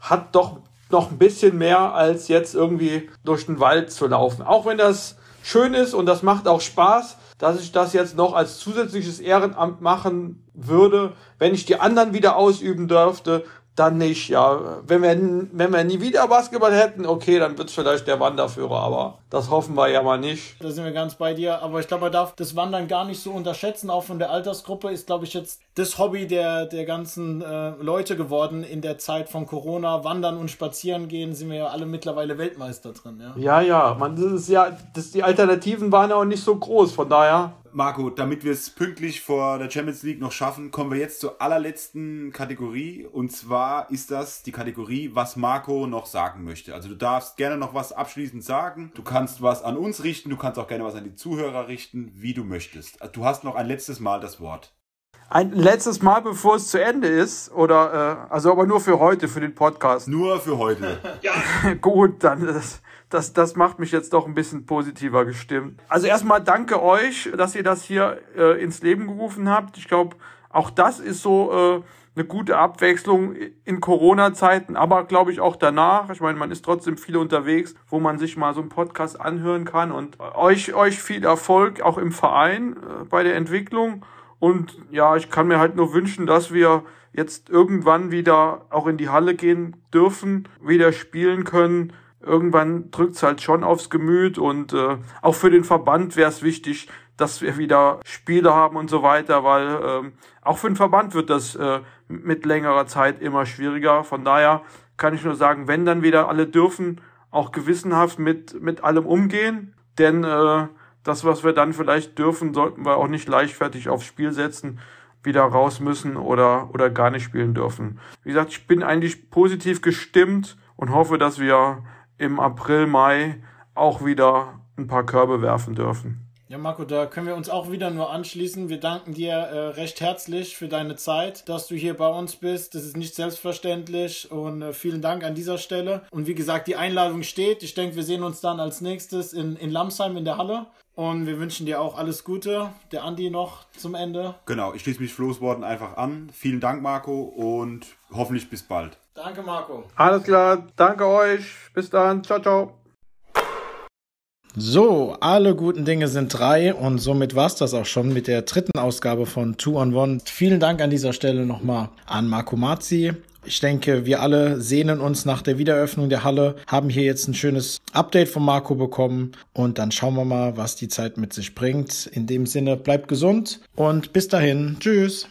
hat doch noch ein bisschen mehr als jetzt irgendwie durch den Wald zu laufen. Auch wenn das schön ist und das macht auch Spaß, dass ich das jetzt noch als zusätzliches Ehrenamt machen würde, wenn ich die anderen wieder ausüben dürfte, dann nicht. Ja, wenn wir, wenn wir nie wieder Basketball hätten, okay, dann wird es vielleicht der Wanderführer, aber das hoffen wir ja mal nicht. Da sind wir ganz bei dir, aber ich glaube, man darf das Wandern gar nicht so unterschätzen. Auch von der Altersgruppe ist, glaube ich, jetzt das Hobby der, der ganzen äh, Leute geworden in der Zeit von Corona. Wandern und spazieren gehen sind wir ja alle mittlerweile Weltmeister drin. Ja, ja, ja man, das ist ja, das, die Alternativen waren ja auch nicht so groß, von daher. Marco, damit wir es pünktlich vor der Champions League noch schaffen, kommen wir jetzt zur allerletzten Kategorie. Und zwar ist das die Kategorie, was Marco noch sagen möchte. Also du darfst gerne noch was abschließend sagen. Du kannst was an uns richten, du kannst auch gerne was an die Zuhörer richten, wie du möchtest. Du hast noch ein letztes Mal das Wort. Ein letztes Mal, bevor es zu Ende ist? Oder, äh, also aber nur für heute, für den Podcast? Nur für heute. ja. Gut, dann ist das, das macht mich jetzt doch ein bisschen positiver gestimmt. Also erstmal danke euch, dass ihr das hier äh, ins Leben gerufen habt. Ich glaube, auch das ist so äh, eine gute Abwechslung in Corona-Zeiten, aber glaube ich auch danach. Ich meine, man ist trotzdem viel unterwegs, wo man sich mal so einen Podcast anhören kann. Und euch, euch viel Erfolg auch im Verein äh, bei der Entwicklung. Und ja, ich kann mir halt nur wünschen, dass wir jetzt irgendwann wieder auch in die Halle gehen dürfen, wieder spielen können irgendwann drückt es halt schon aufs Gemüt und äh, auch für den Verband wäre es wichtig, dass wir wieder Spiele haben und so weiter, weil ähm, auch für den Verband wird das äh, mit längerer Zeit immer schwieriger. Von daher kann ich nur sagen, wenn dann wieder alle dürfen, auch gewissenhaft mit, mit allem umgehen, denn äh, das, was wir dann vielleicht dürfen, sollten wir auch nicht leichtfertig aufs Spiel setzen, wieder raus müssen oder, oder gar nicht spielen dürfen. Wie gesagt, ich bin eigentlich positiv gestimmt und hoffe, dass wir im April, Mai auch wieder ein paar Körbe werfen dürfen. Ja, Marco, da können wir uns auch wieder nur anschließen. Wir danken dir äh, recht herzlich für deine Zeit, dass du hier bei uns bist. Das ist nicht selbstverständlich und äh, vielen Dank an dieser Stelle. Und wie gesagt, die Einladung steht. Ich denke, wir sehen uns dann als nächstes in, in Lamsheim in der Halle. Und wir wünschen dir auch alles Gute. Der Andi noch zum Ende. Genau, ich schließe mich Floßworten einfach an. Vielen Dank, Marco, und hoffentlich bis bald. Danke, Marco. Alles klar, danke euch. Bis dann. Ciao, ciao. So, alle guten Dinge sind drei und somit war's das auch schon mit der dritten Ausgabe von Two on One. Vielen Dank an dieser Stelle nochmal an Marco Mazzi. Ich denke, wir alle sehnen uns nach der Wiedereröffnung der Halle, haben hier jetzt ein schönes Update von Marco bekommen und dann schauen wir mal, was die Zeit mit sich bringt. In dem Sinne, bleibt gesund und bis dahin. Tschüss.